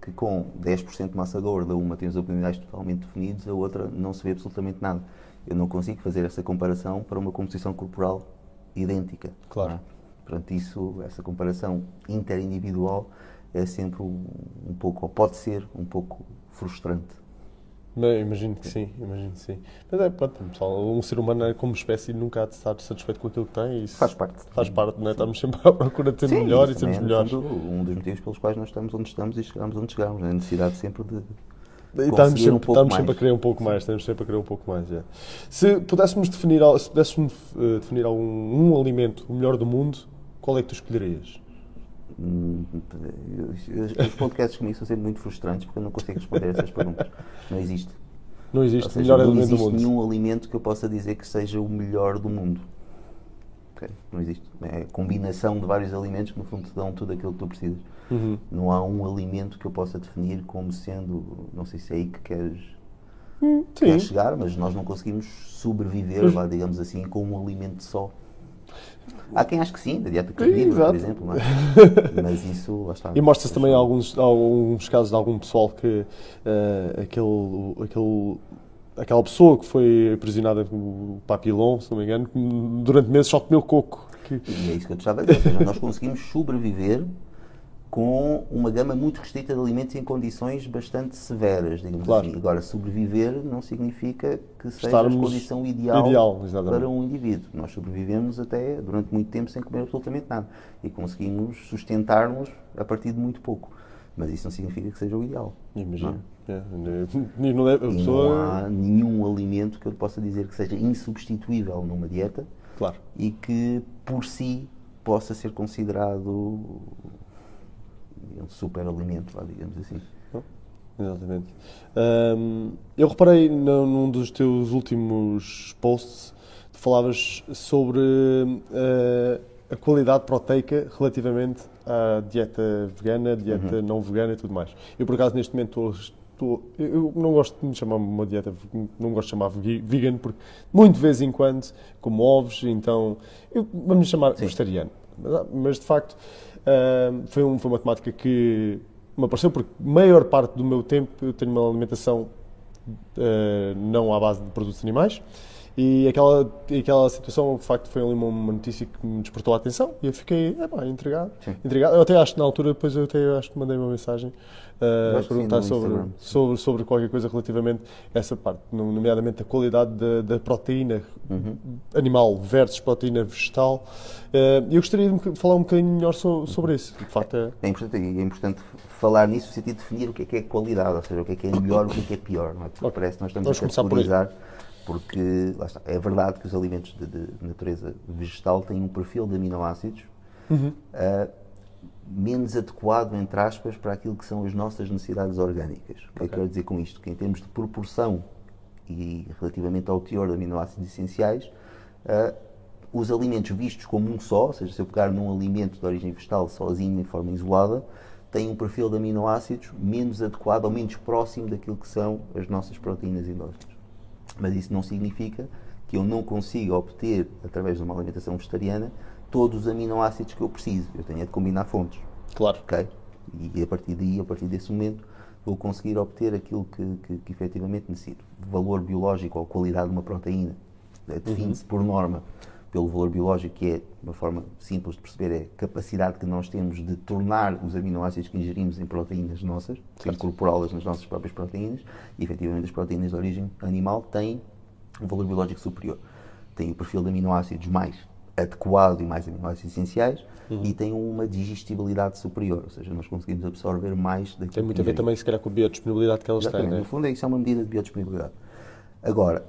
que com 10% de massa gorda, uma tem os abdominais totalmente definidos, a outra não se vê absolutamente nada. Eu não consigo fazer essa comparação para uma composição corporal idêntica. Claro. É? Portanto, isso, essa comparação interindividual é sempre um, um pouco, ou pode ser um pouco frustrante. Mas, imagino que sim, imagino que sim. Mas é, pronto, pessoal, um ser humano, como espécie, nunca há de estar satisfeito com aquilo que tem. Isso faz parte. Faz parte, não é? Estamos sempre à procura de ser sim, melhor e sermos é, melhores. um dos motivos pelos quais nós estamos onde estamos e chegamos onde chegamos. É a necessidade sempre de, estamos sempre, um estamos sempre a querer um pouco mais, estamos sempre a querer um pouco mais. É. Se pudéssemos definir, se pudéssemos uh, definir algum um alimento o melhor do mundo, qual é que tu escolherias? Hum, os podcasts comigo são sempre muito frustrantes porque eu não consigo responder essas perguntas. Não existe. Não existe seja, melhor alimento do mundo. Não existe nenhum alimento que eu possa dizer que seja o melhor do mundo. Okay? Não existe. É a combinação de vários alimentos que no fundo te dão tudo aquilo que tu precisas. Uhum. Não há um alimento que eu possa definir como sendo, não sei se é aí que queres, hum, queres chegar, mas nós não conseguimos sobreviver, lá, digamos assim, com um alimento só. Há quem ache que sim, da dieta carnívora, por exemplo, mas, mas isso está. E mostra-se também alguns, alguns casos de algum pessoal que uh, aquele, aquele aquela pessoa que foi aprisionada com papilão, se não me engano, durante meses só comeu coco. Que... E é isso que eu te estava a dizer. Ou seja, nós conseguimos sobreviver com uma gama muito restrita de alimentos em condições bastante severas, digamos claro. assim. Agora, sobreviver não significa que seja Estarmos a condição ideal, ideal para um indivíduo. Nós sobrevivemos até durante muito tempo sem comer absolutamente nada e conseguimos sustentar-nos a partir de muito pouco. Mas isso não significa que seja o ideal. Imagino. Não, é? é não, é, pessoa... não há nenhum alimento que eu possa dizer que seja insubstituível numa dieta claro. e que por si possa ser considerado um super alimento, digamos assim. Exatamente. Um, eu reparei num dos teus últimos posts, tu falavas sobre uh, a qualidade proteica relativamente à dieta vegana, dieta uhum. não vegana e tudo mais. Eu, por acaso, neste momento estou, eu não gosto de me chamar uma dieta, não gosto de chamar vegan, porque muito de vez em quando como ovos, então eu, vamos chamar Sim. vegetariano. Mas, mas, de facto, Foi, um, foi uma temática que me apareceu porque maior parte do meu tempo eu tenho uma alimentação uh, não à base de produtos animais e aquela, aquela situação, de facto, foi ali uma, uma notícia que me despertou a atenção e eu fiquei, é pá, intrigado, intrigado. Eu até acho que na altura, depois eu até acho que mandei uma mensagem uh, a perguntar sobre, sobre, sobre qualquer coisa relativamente a essa parte, nomeadamente a qualidade da, da proteína uhum. animal versus proteína vegetal. Uh, eu gostaria de falar um bocadinho melhor so, sobre isso. De facto, é... É, importante, é importante falar nisso no sentido de definir o que é que é qualidade, ou seja, o que é que é melhor, o que é que é pior. Não é? Porque okay. parece que nós estamos Vamos a categorizar porque está, é verdade que os alimentos de, de, natureza vegetal têm um perfil de aminoácidos uhum. uh, menos adequado, entre aspas, para aquilo que são as nossas necessidades orgânicas. O que é que eu quero dizer com isto? Que em termos de proporção e relativamente ao teor de aminoácidos essenciais, uh, os alimentos vistos como um só, ou seja, se eu pegar num alimento de origem vegetal sozinho, em forma isolada, têm um perfil de aminoácidos menos adequado ou menos próximo daquilo que são as nossas proteínas endógenas. Mas isso não significa que eu não consiga obter, através de uma alimentação vegetariana, todos os aminoácidos que eu preciso. Eu tenho de combinar fontes. Claro. Ok? E a partir daí, a partir desse momento, vou conseguir obter aquilo que, que, que efetivamente necessito. Valor biológico ou qualidade de uma proteína define-se uhum. por norma pelo valor biológico, que é uma forma simples de perceber, é a capacidade que nós temos de tornar os aminoácidos que ingerimos em proteínas nossas, incorporá-las nas nossas próprias proteínas, e efetivamente as proteínas de origem animal têm um valor biológico superior. Têm o perfil de aminoácidos mais adequado e mais aminoácidos essenciais uhum. e têm uma digestibilidade superior, ou seja, nós conseguimos absorver mais daquilo Tem muito a ver também, se calhar, com a biodisponibilidade que elas Exatamente. têm. No fundo, é isso é uma medida de biodisponibilidade. Agora,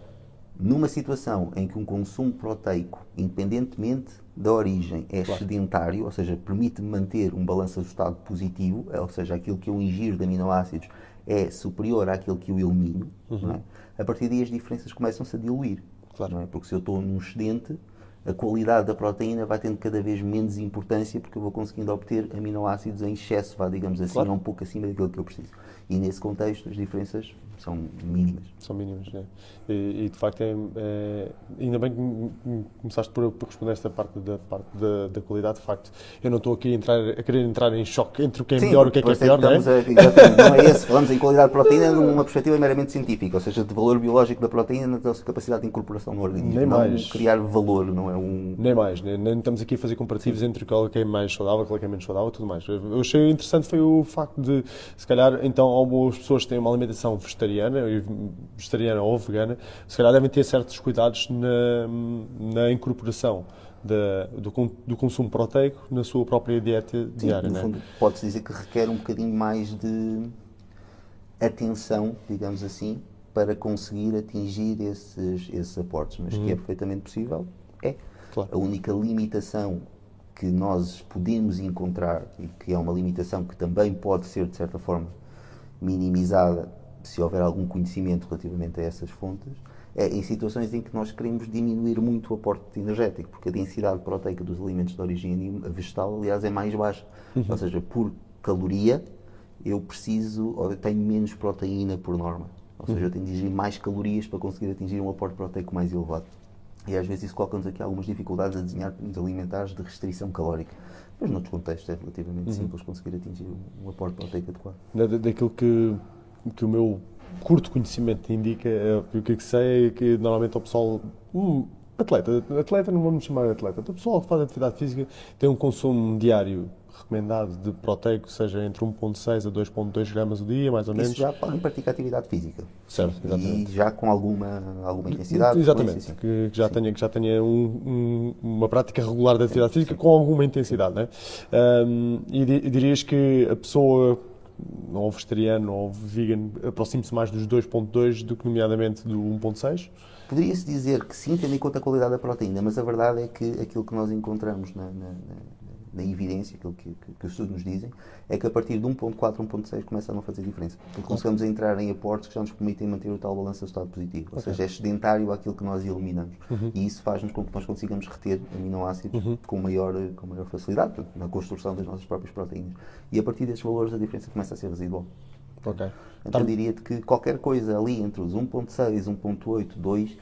numa situação em que um consumo proteico, independentemente da origem, é claro. sedentário, ou seja, permite manter um balanço ajustado positivo, ou seja, aquilo que eu ingiro de aminoácidos é superior àquilo que eu elimino, uhum. é? a partir daí as diferenças começam-se a diluir. Claro. É? Porque se eu estou num excedente, a qualidade da proteína vai tendo cada vez menos importância porque eu vou conseguindo obter aminoácidos em excesso, vá, digamos assim, claro. um pouco acima daquilo que eu preciso. E nesse contexto as diferenças são mínimas. São mínimas, né? E, e de facto, é, é, ainda bem que começaste por, por responder esta parte da, parte da, da, qualidade. De facto, eu não estou aqui a, entrar, a querer entrar em choque entre o que é Sim, melhor e o que é que é pior, não é? A, não é esse. Falamos em qualidade de proteína numa perspectiva meramente científica, ou seja, de valor biológico da proteína na sua capacidade de incorporação no organismo. Nem não mais. criar valor, não é um... Nem mais. Nem, nem estamos aqui a fazer comparativos Sim. entre qual é que é mais saudável, qual é que é menos saudável tudo mais. Eu achei interessante foi o facto de, se calhar, então, algumas pessoas têm uma alimentação vegetariana, vegetariana ou vegana, se calhar devem ter certos cuidados na, na incorporação do, do, consumo proteico na sua própria dieta Sim, diária. No né? fundo, pode-se dizer que requer um bocadinho mais de atenção, digamos assim, para conseguir atingir esses, esses aportes. Mas que é perfeitamente possível, é. Claro. A única limitação que nós podemos encontrar, e que é uma limitação que também pode ser, de certa forma, minimizada se houver algum conhecimento relativamente a essas fontes, é em situações em que nós queremos diminuir muito o aporte energético, porque a densidade proteica dos alimentos de origem vegetal, aliás, é mais baixa. Ou seja, por caloria, eu preciso, ou eu tenho menos proteína por norma. Ou seja, eu tenho de ingerir mais calorias para conseguir atingir um aporte proteico mais elevado. E às vezes isso coloca-nos aqui algumas dificuldades a desenhar planos alimentares de restrição calórica. Mas noutros contextos é relativamente simples conseguir atingir um, aporte proteico adequado. Da- da- daquilo que, que o meu curto conhecimento indica, é, o que sei é que normalmente o pessoal, um atleta, atleta não vamos chamar de atleta, o pessoal que faz atividade física tem um consumo diário recomendado de proteico, seja entre 1.6 a 2.2 gramas o dia, mais ou menos. Isso já podem praticar atividade física. Certo, exatamente. E já com alguma, alguma intensidade. Exatamente, frequência, sim. que, que já tenha, que já tenha um- um- uma prática regular de atividade física com alguma intensidade. Né? Ahm, e, e dirias que a pessoa, ou vegetariano ou vegan, aproxime-se mais dos 2.2 do que, nomeadamente, do 1.6? Poderia-se dizer que sim, tendo em conta a qualidade da proteína, mas a verdade é que aquilo que nós encontramos na, na- na- evidência, aquilo que, que, que os estudos nos dizem, é que a partir de 1.4, 1.6 começa a não fazer diferença. Porque a entrar em aportes que já nos permitem manter o tal balanço do estado positivo. Ou seja, é sedentário aquilo que nós eliminamos. E isso faz-nos com que nós consigamos reter aminoácidos com, maior, com maior facilidade, na construção das nossas próprias proteínas. E a partir desses valores a diferença começa a ser residual. Ok. Então eu diria-te que qualquer coisa ali entre os 1.6, 1.8, 2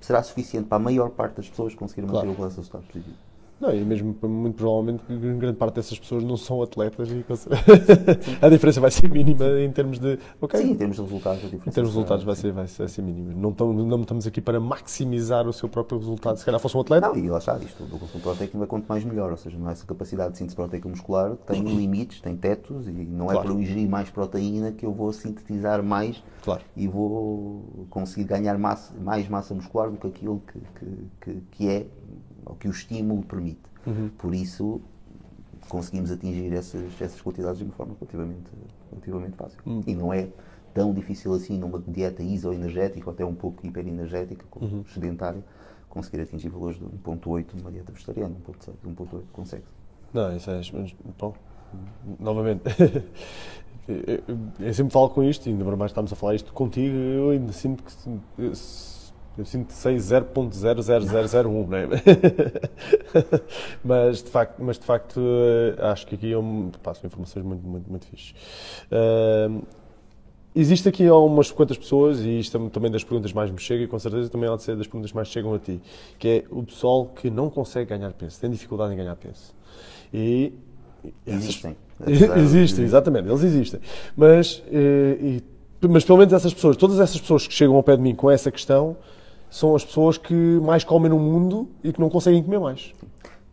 será suficiente para a maior parte das pessoas conseguir manter Claro. o balanço estado positivo. Não, e mesmo muito provavelmente que grande parte dessas pessoas não são atletas e a diferença vai ser mínima em termos de. Ok. Sim, em termos de resultados, Em termos de será- resultados vai ser, vai ser, mínima. Não estamos, não estamos aqui para maximizar o seu próprio resultado. Se calhar fosse um atleta, Não, e lá está, isto do consumo proteico ainda quanto mais melhor, ou seja, não é essa capacidade de síntese proteica muscular tem limites, tem tetos, e não é Claro. por eu ingerir mais proteína que eu vou sintetizar mais Claro. e vou conseguir ganhar massa- mais massa muscular do que aquilo que, que, que, que é, ou que o estímulo permite. Por isso, conseguimos atingir essas, essas quantidades de uma forma relativamente, relativamente fácil. E não é tão difícil assim numa dieta isoenergética ou até um pouco hiperenergética, como sedentária, conseguir atingir valores de 1.8 numa dieta vegetariana, 1.6, 1.8, consegue. Não, isso é. Bom, novamente. Eu sempre falo com isto, e ainda mais estamos a falar isto contigo, eu ainda sinto que. Eu Eu sinto que sei 0.00001, não é? mas, de facto, mas de facto eh, acho que aqui é um, pá, são informações muito, muito, muito fixes. Ahm, Existe aqui umas quantas pessoas, e isto é também das perguntas mais me chega, e com certeza também há de ser das perguntas mais chegam a ti, que é o pessoal que não consegue ganhar peso, tem dificuldade em ganhar peso. E Existem. Existem, exatamente, eles existem. Mas, eh, e- mas pelo menos essas pessoas, todas essas pessoas que chegam ao pé de mim com essa questão, são as pessoas que mais comem no mundo e que não conseguem comer mais.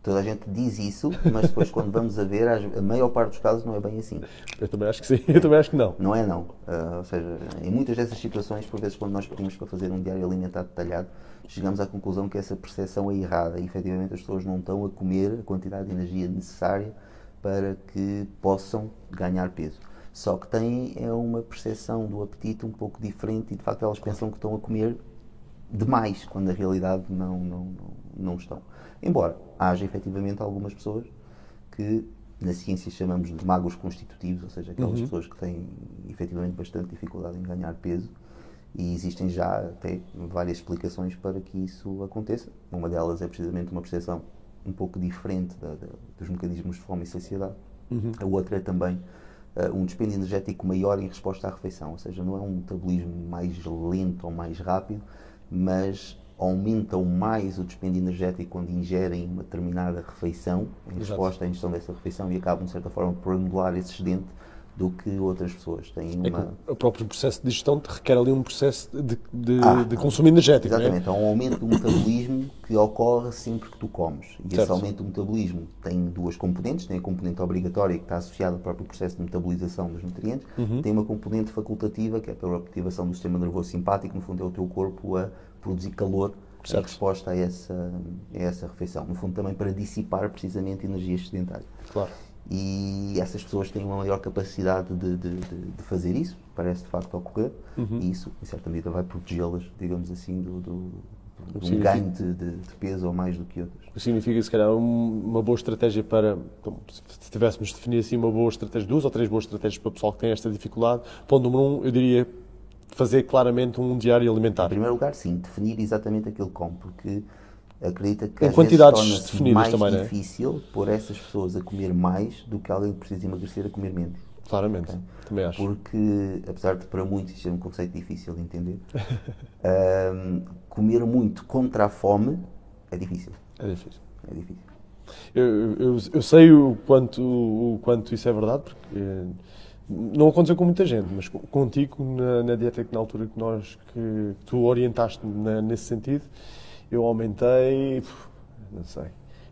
Toda a gente diz isso, mas depois quando vamos a ver, a maior parte dos casos não é bem assim. Eu também acho que sim, eu também acho que não. Não é não. Ah, ou seja, em muitas dessas situações, por vezes quando nós pedimos para fazer um diário alimentar detalhado, chegamos à conclusão que essa percepção é errada e efetivamente as pessoas não estão a comer a quantidade de energia necessária para que possam ganhar peso. Só que têm é uma percepção do apetite um pouco diferente e de facto elas pensam que estão a comer demais, quando na realidade não, não, não, não estão. Embora haja efetivamente algumas pessoas que na ciência chamamos de magos constitutivos, ou seja, aquelas pessoas que têm efetivamente bastante dificuldade em ganhar peso e existem já até várias explicações para que isso aconteça. Uma delas é precisamente uma percepção um pouco diferente da- da- dos mecanismos de fome e saciedade. A outra é também eh, um dispêndio energético maior em resposta à refeição, ou seja, não é um metabolismo mais lento ou mais rápido, mas aumentam mais o dispêndio energético quando ingerem uma determinada refeição, em Exato. resposta à ingestão dessa refeição, e acabam, de certa forma, por anular esse excedente do que outras pessoas têm É uma. o próprio processo de digestão requer ali um processo de, de, Ah, de consumo energético, é? Exatamente, há um aumento do metabolismo que ocorre sempre que tu comes. E Certo. esse aumento do metabolismo tem duas componentes: tem a componente obrigatória, que está associada ao próprio processo de metabolização dos nutrientes, Uhum. tem uma componente facultativa, que é pela ativação do sistema nervoso simpático, no fundo é o teu corpo a produzir calor Certo. resposta a essa, a essa refeição. No fundo, também para dissipar precisamente energias sedentárias. Claro. E essas pessoas têm uma maior capacidade de, de, de, fazer isso, parece de facto ocorrer, Uhum. e isso, em certa medida, vai protegê-las, digamos assim, do, do, de um ganho de, de- peso ou mais do que outras. Significa, se calhar, um- uma boa estratégia para, então, se tivéssemos de definir assim uma boa estratégia, duas ou três boas estratégias para o pessoal que tem esta dificuldade. Ponto número um, eu diria fazer claramente um diário alimentar. Em primeiro lugar, sim, definir exatamente aquilo que come, porque acredita que Em quantidades definidas mais também, é? difícil pôr essas pessoas a comer mais do que alguém que precisa emagrecer a comer menos. Claramente, também acho. Porque, apesar de para muitos isto ser um conceito difícil de entender, ahm, comer muito contra a fome é difícil. É difícil. É difícil. Eu, eu, eu sei o quanto, o quanto isso é verdade, porque eh, não aconteceu com muita gente, mas co- contigo, na, na dieta que na altura que nós que tu orientaste nesse sentido, eu aumentei, não sei.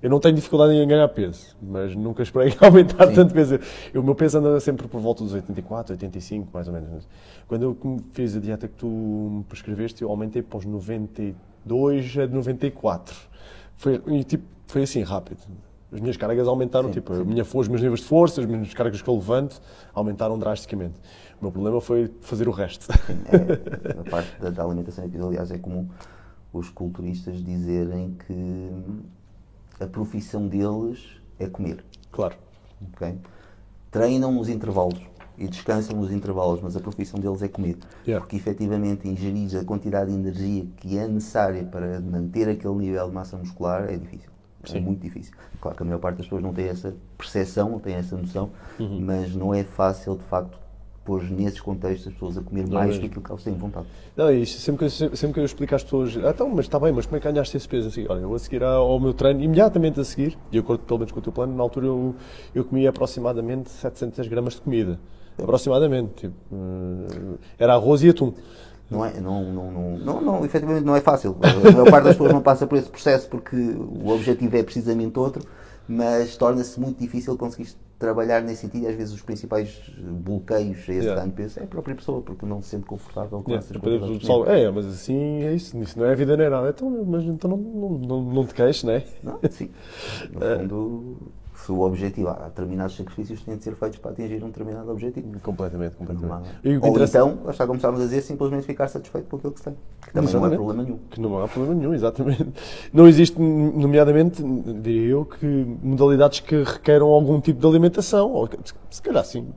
Eu não tenho dificuldade em ganhar peso, mas nunca esperei aumentar Sim. tanto peso. Eu- O meu peso anda sempre por volta dos 84, 85, mais ou menos. Quando eu fiz a dieta que tu me prescreveste, eu aumentei para os 92 a 94. Foi, e, tipo, foi assim, rápido. As minhas cargas aumentaram, Sim, tipo, a minha, fo- os meus níveis de força, as minhas cargas que eu levanto aumentaram drasticamente. O meu problema foi fazer o resto. É, a parte da, da alimentação, aliás é comum os culturistas dizerem que a profissão deles é comer. claro. ok? Treinam nos intervalos e descansam nos intervalos, mas a profissão deles é comer. Yeah. Porque efetivamente ingerir a quantidade de energia que é necessária para manter aquele nível de massa muscular é difícil. É Sim. muito difícil. Claro que a maior parte das pessoas não tem essa percepção, não tem essa noção, Uhum. mas não é fácil de facto pôr nesses contextos as pessoas a comer mais mesmo. do que que elas têm vontade. Não, é isto. Sempre que, eu- sempre, que eu explico às pessoas, ah, então, mas está bem, mas como é que ganhaste esse peso? Assim, olha, eu vou seguir ao ao meu treino, imediatamente a seguir, de acordo pelo menos com o teu plano, na altura eu, eu comia aproximadamente 700 gramas de comida. Aproximadamente. Tipo, eh, era arroz e atum. Não é, não, não, não, não, não, efetivamente não é fácil. A maior parte das pessoas não passa por esse processo porque o objetivo é precisamente outro, mas torna-se muito difícil conseguir trabalhar nesse sentido às vezes os principais bloqueios a esse Yeah. ganho peso é a própria pessoa, porque não se sente confortável com É, essas coisas. pessoal, é, mas assim é isso, isso não é vida nem nada. Então, mas então não, não, não, não te queixes, não é? Não, sim. No fundo, se o objetivo, há determinados sacrifícios que têm de ser feitos para atingir um determinado objetivo. Completamente, há- completamente. Que Ou interessa- então, lá está como estávamos a dizer, simplesmente ficar satisfeito com aquilo que se tem. Que também não é Exatamente. problema nenhum. Que não há problema nenhum, exatamente. Não existe, nomeadamente, diria eu, que modalidades que requeram algum tipo de alimentação, ou se calhar sim,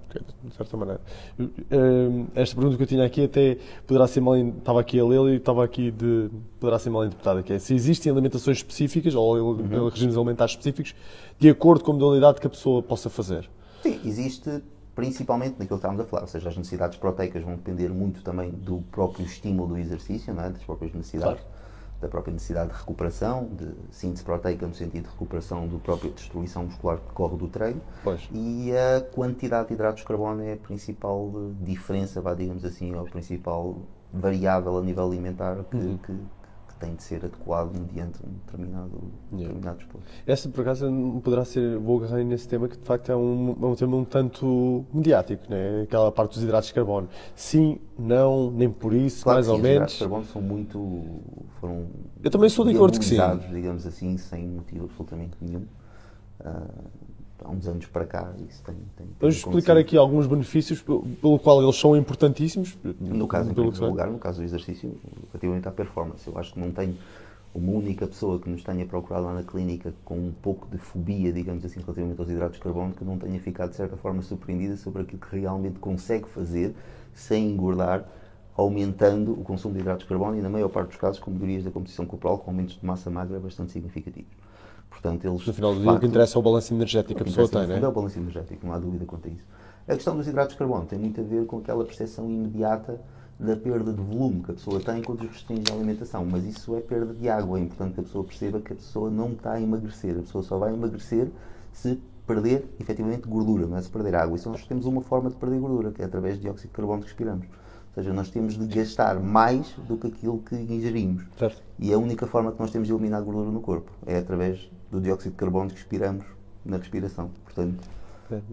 de certa maneira. Eh, Esta pergunta que eu tinha aqui até poderá ser mal, estava aqui a lê-la e estava aqui de, poderá ser mal interpretada, que é se existem alimentações específicas ou regimes alimentares específicos de acordo com a modalidade que a pessoa possa fazer. Sim, existe principalmente naquilo que estávamos a falar, ou seja, as necessidades proteicas vão depender muito também do próprio estímulo do exercício, é? das próprias necessidades, da própria necessidade de recuperação, de síntese proteica no sentido de recuperação do próprio destruição muscular que decorre do treino. Pois. E a quantidade de hidratos de carbono é a principal diferença, vá, digamos assim, ou a principal variável a nível alimentar que, Uhum. que tem de ser adequado mediante um determinado, Yeah. determinado desporto. Essa, por acaso, poderá ser, vou agarrar nesse tema, que de facto é um, é um tema um tanto mediático, né? aquela parte dos hidratos de carbono. Sim, não, nem por isso, Claro mais que ou sim, os hidratos menos. de carbono são muito. Foram Eu também sou de acordo que sim. digamos assim, sem motivo absolutamente nenhum. Ah, há uns anos para cá, isso tem. tem, tem Vamos explicar aqui alguns benefícios pelo, qual eles são importantíssimos. No caso, em primeiro lugar, no caso do exercício, relativamente à performance, eu acho que não tenho uma única pessoa que nos tenha procurado lá na clínica com um pouco de fobia, digamos assim, relativamente aos hidratos de carbono, que não tenha ficado de certa forma surpreendida sobre aquilo que realmente consegue fazer sem engordar, aumentando o consumo de hidratos de carbono e, na maior parte dos casos, com melhorias da composição corporal, com aumentos de massa magra bastante significativos. Portanto, eles. No final do dia, o que interessa é o balanço energético que a pessoa tem, né? fundo, É o balanço energético, não há dúvida quanto a isso. A questão dos hidratos de carbono tem muito a ver com aquela percepção imediata da perda de volume que a pessoa tem quando restringe a alimentação, mas isso é perda de água. É importante que a pessoa perceba que a pessoa não está a emagrecer. A pessoa só vai emagrecer se perder efetivamente gordura, não é se perder água. E só nós temos uma forma de perder gordura, que é através de dióxido de carbono que respiramos. Ou seja, nós temos de gastar mais do que aquilo que ingerimos. Certo. E a única forma que nós temos de eliminar gordura no corpo é através do dióxido de carbono que expiramos na respiração. Portanto,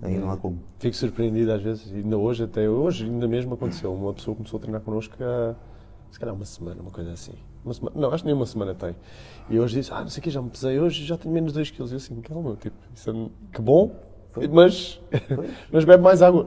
aí não há como. Fico surpreendido às vezes, ainda hoje, até hoje, ainda mesmo aconteceu. Uma pessoa começou a treinar connosco há, se calhar, uma semana, uma coisa assim. Uma semana, não, acho que nem uma semana tem. E hoje disse, ah, não sei o que, já me pesei hoje já tenho menos 2 kg. E eu assim, calma, tipo, isso é- que bom, mas, mas bebe mais água.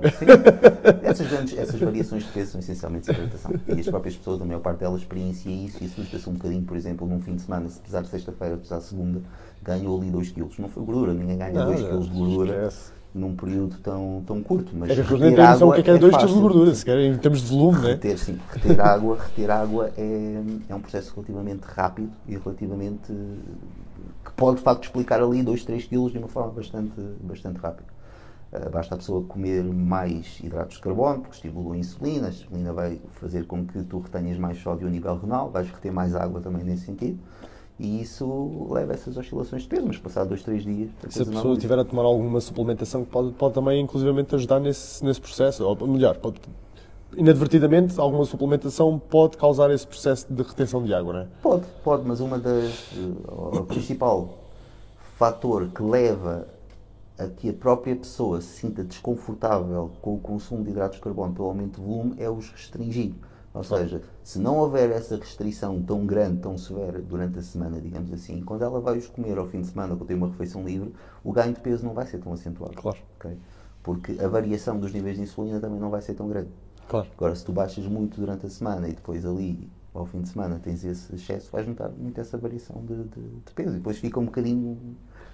Essas, grandes, essas variações de peso são essencialmente hidratação. E as próprias pessoas, a maior parte delas, experiencia isso e assusta-se um bocadinho, por exemplo, num fim de semana, se pesar sexta-feira, pesar segunda, ganhou ali 2 kg. Não foi gordura, ninguém ganha 2 kg de gordura. Esquece. Num período tão, tão curto, mas É que reter água que é que é 2 kg de fácil. gordura, se quer, em termos de volume, né? Reter, sim, reter água, reter água é, é um processo relativamente rápido e relativamente que pode de facto explicar ali 2, 3 quilos de uma forma bastante, bastante rápida. Ah, basta a pessoa comer mais hidratos de carbono, porque estimula a insulina, a insulina vai fazer com que tu retenhas mais sódio a nível renal, vais reter mais água também nesse sentido. E isso leva a essas oscilações de peso, mas passado 2, 3 dias. Se a pessoa estiver a tomar alguma suplementação, pode, pode também, inclusivamente, ajudar nesse, nesse processo. Ou melhor, pode, inadvertidamente, alguma suplementação pode causar esse processo de retenção de água, não é? Pode, pode, mas uma das eh, o principal fator que leva a que a própria pessoa se sinta desconfortável com o consumo de hidratos de carbono pelo aumento de volume é os restringir. Ou seja, se não houver essa restrição tão grande, tão severa durante a semana, digamos assim, quando ela vai os comer ao fim de semana, quando tem uma refeição livre, o ganho de peso não vai ser tão acentuado. Claro. ok? Porque a variação dos níveis de insulina também não vai ser tão grande. Claro. Agora, se tu baixas muito durante a semana e depois ali, ao fim de semana, tens esse excesso, vais notar muito essa variação de, de- de peso. E depois fica um bocadinho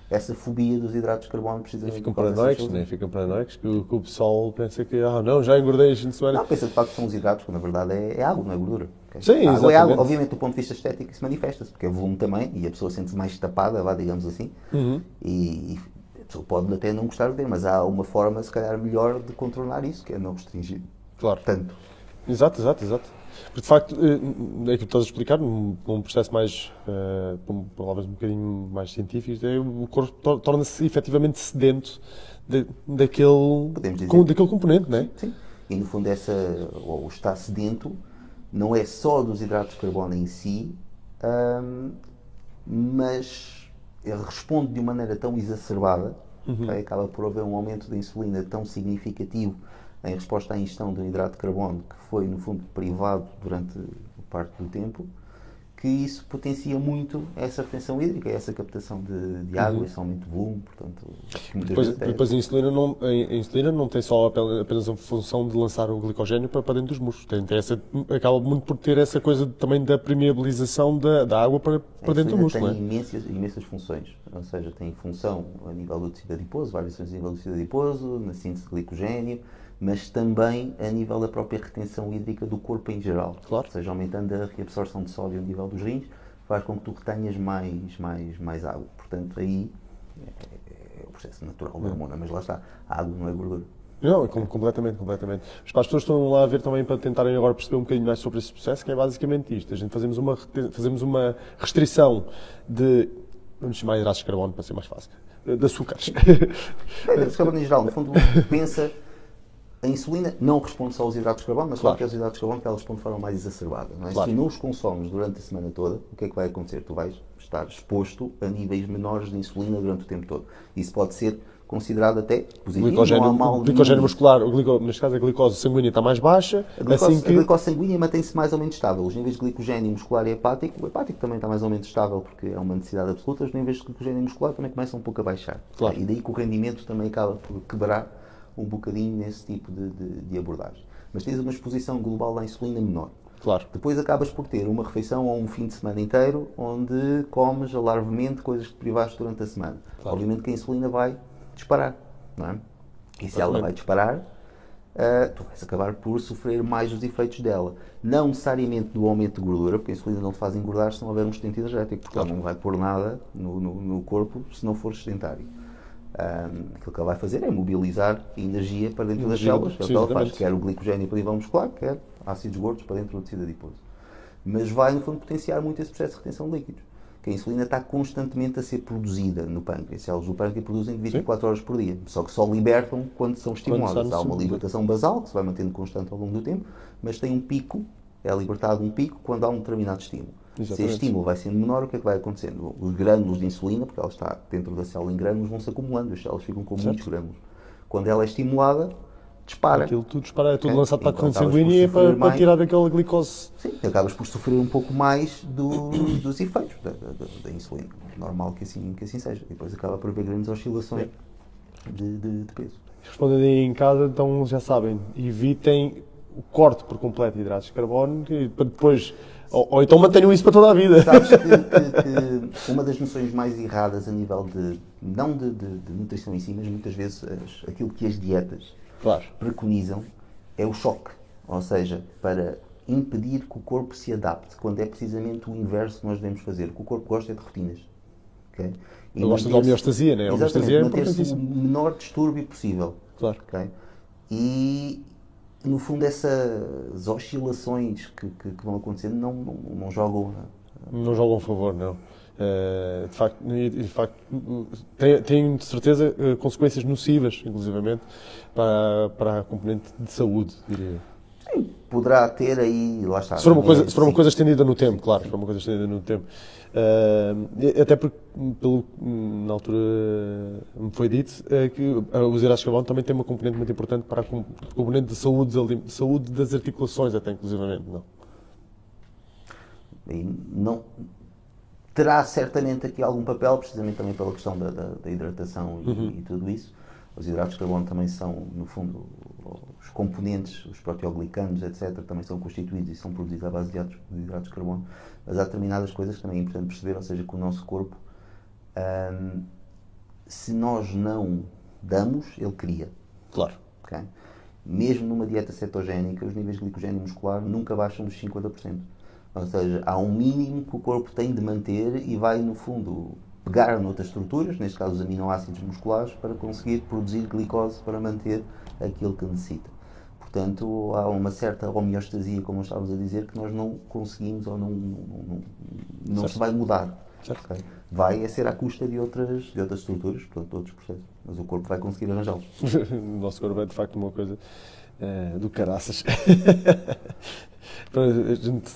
essa fobia dos hidratos de carbono, E precisamente. ficam por causa paranoicos, né? Ficam paranoicos que o, que o pessoal pensa que, ah, não, já engordei este fim de semana. Não, pensa de facto que são os hidratos, quando na verdade é, é água, não é gordura. ok? Sim, a água é exatamente. água. Obviamente, do ponto de vista estético, isso manifesta-se, porque é volume também, e a pessoa sente-se mais tapada, vá, digamos assim. Uhum. E, e a pessoa pode até não gostar de ver, mas há uma forma, se calhar, melhor de contornar isso, que é não restringir Claro. tanto. Exato, exato, exato. Porque de facto, eh, é aquilo que estás a explicar, num, num processo mais, eh, com palavras um bocadinho mais científicas, é o corpo tor- torna-se efetivamente sedento de- daquele, com- daquele componente, não é? Sim. E no fundo, essa, ou o estar sedento não é só dos hidratos de carbono em si, hum, mas ele responde de uma maneira tão exacerbada, Uhum. ok? acaba por haver um aumento da insulina tão significativo em resposta à ingestão de um hidrato de carbono que foi, no fundo, privado durante parte do tempo, que isso potencia muito essa retenção hídrica, essa captação de, de água, esse aumento de volume, portanto, Depois, é- depois a, insulina não, a insulina não tem só apenas a função de lançar o glicogênio para, para dentro dos músculos. Tem, tem essa, acaba muito por ter essa coisa também da permeabilização da, da água para, para dentro do músculo. tem não é? imensas, imensas funções, ou seja, tem função a nível do tecido adiposo, variações a nível do tecido adiposo, na síntese de glicogênio, mas também a nível da própria retenção hídrica do corpo em geral. Claro. Ou seja, aumentando a reabsorção de sódio a nível dos rins, faz com que tu retenhas mais, mais, mais água. Portanto, aí é, é o processo natural da hormona, mas lá está, a água não é gordura. Não, com- completamente, completamente. Mas para as pessoas que estão lá a ver também para tentarem agora perceber um bocadinho mais sobre esse processo, que é basicamente isto. A gente fazemos uma, fazemos uma restrição de, vamos chamar hidratos de carbono para ser mais fácil, de açúcares. Hidratos de carbono em geral, no fundo, pensa. A insulina não responde só aos hidratos de carbono, mas Claro. claro que é os hidratos de carbono que ela responde de forma mais exacerbada. Não é? Claro. Se não os consomes durante a semana toda, o que é que vai acontecer? Tu vais estar exposto a níveis menores de insulina durante o tempo todo. Isso pode ser considerado até positivo, glicogênio, não mal o glicogênio muscular, glico, neste caso a glicose sanguínea está mais baixa, A glicose, assim que... a glicose sanguínea mantém-se mais ou menos estável. Os níveis de glicogênio muscular e hepático, o hepático também está mais ou menos estável porque é uma necessidade absoluta. Os níveis de glicogênio muscular também começam um pouco a baixar. Claro. E daí que o rendimento também acaba por quebrar um bocadinho nesse tipo de, de, de abordagem. Mas tens uma exposição global à insulina menor. Claro, Depois acabas por ter uma refeição ou um fim de semana inteiro onde comes alarvemente coisas que te privaste durante a semana. Claro. Obviamente que a insulina vai disparar, não é? E se ela vai disparar, ah, tu vais acabar por sofrer mais os efeitos dela. Não necessariamente do aumento de gordura, porque a insulina não te faz engordar se não houver um sustento energético, porque ela não vai pôr nada no, no, no corpo se não for sedentário. Ah, aquilo que ela vai fazer é mobilizar energia para dentro das células, que é o que ela faz, quer o glicogênio para nível muscular, quer ácidos gordos para dentro do tecido adiposo. Mas vai, no fundo, potenciar muito esse processo de retenção de líquidos. Que a insulina está constantemente a ser produzida no pâncreas. As células do pâncreas produzem 24 horas por dia. Só que só libertam quando são estimuladas. no Há uma libertação basal, que se vai mantendo constante ao longo do tempo, mas tem um pico, é libertado um pico quando há um determinado estímulo. Se Exatamente. este estímulo vai sendo menor, o que é que vai acontecendo? Os grânulos de insulina, porque ela está dentro da célula em grânulos, vão se acumulando. As células ficam com muitos grânulos. Quando ela é estimulada, dispara. aquilo tudo dispara, é tudo lançado para a corrente sanguínea para, para tirar aquela glicose. Sim, acabas por sofrer um pouco mais do- dos efeitos da, da- da- insulina. Normal que assim, que assim seja. E depois acaba por haver grandes oscilações de, de, de peso. Respondendo aí em casa, então já sabem, evitem o corte por completo de hidratos de carbono e para depois. Ou, ou então mantenham isso para toda a vida. Sabes que, que- que uma das noções mais erradas a nível de, não de, de- de nutrição em si, mas muitas vezes as- aquilo que as dietas Claro. preconizam é o choque. Ou seja, para impedir que o corpo se adapte, quando é precisamente o inverso que nós devemos fazer. O que o corpo gosta é de rotinas. ok? E Ele gosta manter-se- homeostasia, né? A homeostasia é manter-se o menor distúrbio possível. Claro. ok? E, no fundo, essas oscilações que, que- que vão acontecendo não, não, não jogam. Não jogam a favor, não. Eh, de facto, de facto tem, tem de certeza eh, consequências nocivas, inclusivamente, para, para a componente de saúde, diria eu. Poderá ter aí, lá está. Se for uma é, coisa, se for uma sim. coisa estendida no tempo, claro, se for uma coisa estendida no tempo. E- até porque, pelo na altura me foi dito, é que eh, os hidratos de carbono também têm uma componente muito importante para a com- componente de saúde, de saúde das articulações, até inclusivamente, não? E não terá certamente aqui algum papel, precisamente também pela questão da, da- da hidratação e, Uhum. e tudo isso. Os hidratos de carbono também são, no fundo, os componentes, os proteoglicanos, etc., também são constituídos e são produzidos à base de hidratos de carbono. Mas há determinadas coisas que também é importante perceber, ou seja, que o nosso corpo, ahm, se nós não damos, ele cria. Claro. ok? Mesmo numa dieta cetogénica, os níveis de glicogênio muscular nunca baixam dos 50%. Ou seja, há um mínimo que o corpo tem de manter e vai, no fundo, pegar noutras estruturas, neste caso os aminoácidos musculares, para conseguir produzir glicose para manter aquilo que necessita. Portanto, há uma certa homeostasia, como estávamos a dizer, que nós não conseguimos ou não, não, não, não se vai mudar. Certo. ok? Vai é ser à custa de outras, de outras estruturas, portanto, de outros processos. Mas o corpo vai conseguir arranjá-los. o nosso corpo é de facto uma coisa eh, do caraças. A gente,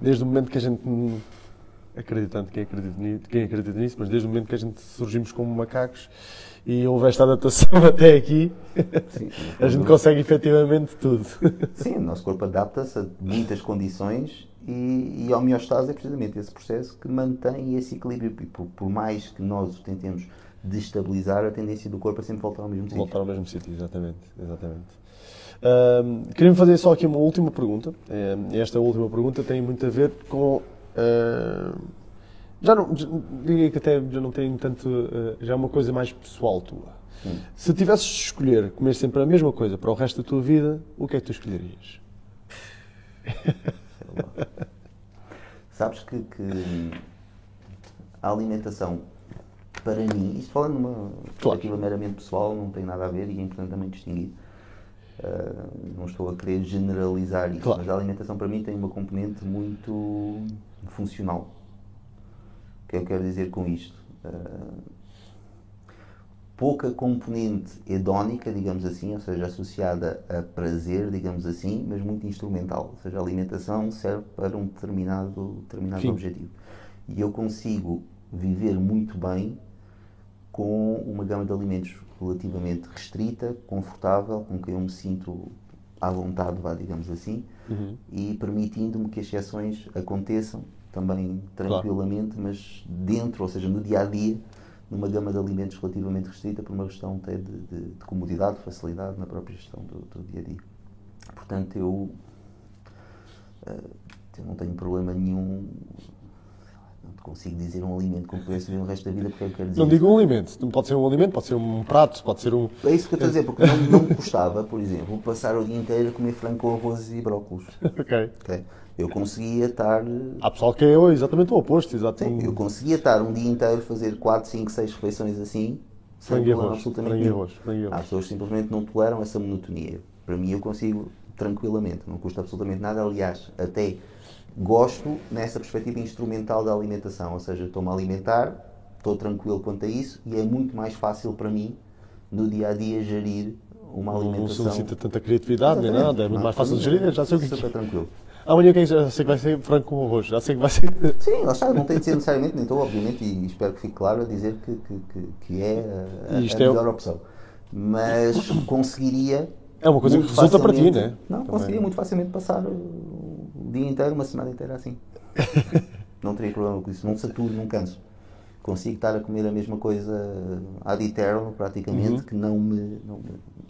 desde o momento que a gente, acreditando quem acredita, nisso, quem acredita nisso, mas desde o momento que a gente surgimos como macacos e houve esta adaptação até aqui, Sim, a gente consegue efetivamente tudo. Sim, o nosso corpo adapta-se a muitas condições e, e a homeostase é precisamente esse processo que mantém esse equilíbrio. E por, por mais que nós o tentemos destabilizar, a tendência do corpo é sempre voltar ao mesmo sítio. Voltar ao mesmo sítio, exatamente. exatamente. Ahm, Queria-me fazer só aqui uma última pergunta. Esta última pergunta tem muito a ver com. Já não, diria que até já não tem tanto. ah, já é uma coisa mais pessoal tua. Se tivesses de escolher comer sempre a mesma coisa para o resto da tua vida, o que é que tu escolherias? Sabes que, que a alimentação, para mim, isto falando numa perspectiva meramente pessoal, não tem nada a ver e é importante também distinguir. Ah, não estou a querer generalizar isso, Claro. mas a alimentação para mim tem uma componente muito funcional. O que eu quero dizer com isto? Ah, pouca componente hedónica, digamos assim, ou seja, associada a prazer, digamos assim, mas muito instrumental. Ou seja, a alimentação serve para um determinado, determinado objetivo. E eu consigo viver muito bem com uma gama de alimentos relativamente restrita, confortável, com quem eu me sinto à vontade, vá, digamos assim, e permitindo-me que as exceções aconteçam também tranquilamente, mas dentro, ou seja, no dia a dia, numa gama de alimentos relativamente restrita, por uma questão até de, de, de comodidade, facilidade na própria gestão do, do dia a dia. Portanto, eu, eh, eu não tenho problema nenhum. Não te consigo dizer um alimento como pudesse viver o resto da vida, porque é que eu quero dizer. Não digo um alimento. Não pode ser um alimento, pode ser um prato, pode ser um. É isso que eu estou a dizer, porque não, não me gostava, por exemplo, passar o dia inteiro a comer frango com arroz e brócolos. ok. ok? Eu conseguia estar. Há pessoal que é exatamente o oposto. Exato. Sim, eu conseguia estar um dia inteiro a fazer 4, 5, 6 refeições assim, sem problema arroz. absolutamente Frango arroz. Frango e Há arroz. pessoas que simplesmente não toleram essa monotonia. Para mim, eu consigo tranquilamente, não custa absolutamente nada. Aliás, até gosto nessa perspectiva instrumental da alimentação, ou seja, estou-me a alimentar, estou tranquilo quanto a isso e é muito mais fácil para mim, no dia a dia, gerir uma Não alimentação. solicita tanta criatividade nem nada. É muito Não, mais fácil de gerir. Já sei o que é. Super tranquilo. Amanhã o que é que já sei que vai ser frango com arroz. Já sei que vai ser. Sim, lá está, não tem de ser necessariamente, nem estou, obviamente, e espero que fique claro a dizer que, que, que, é a, a Isto é o- melhor opção. Mas conseguiria. É uma coisa que resulta para ti, né? Não, Também. conseguiria muito facilmente passar o dia inteiro, uma semana inteira assim. não teria problema com isso, não saturo, não canso. consigo estar a comer a mesma coisa ad eterno, praticamente, que não me. Não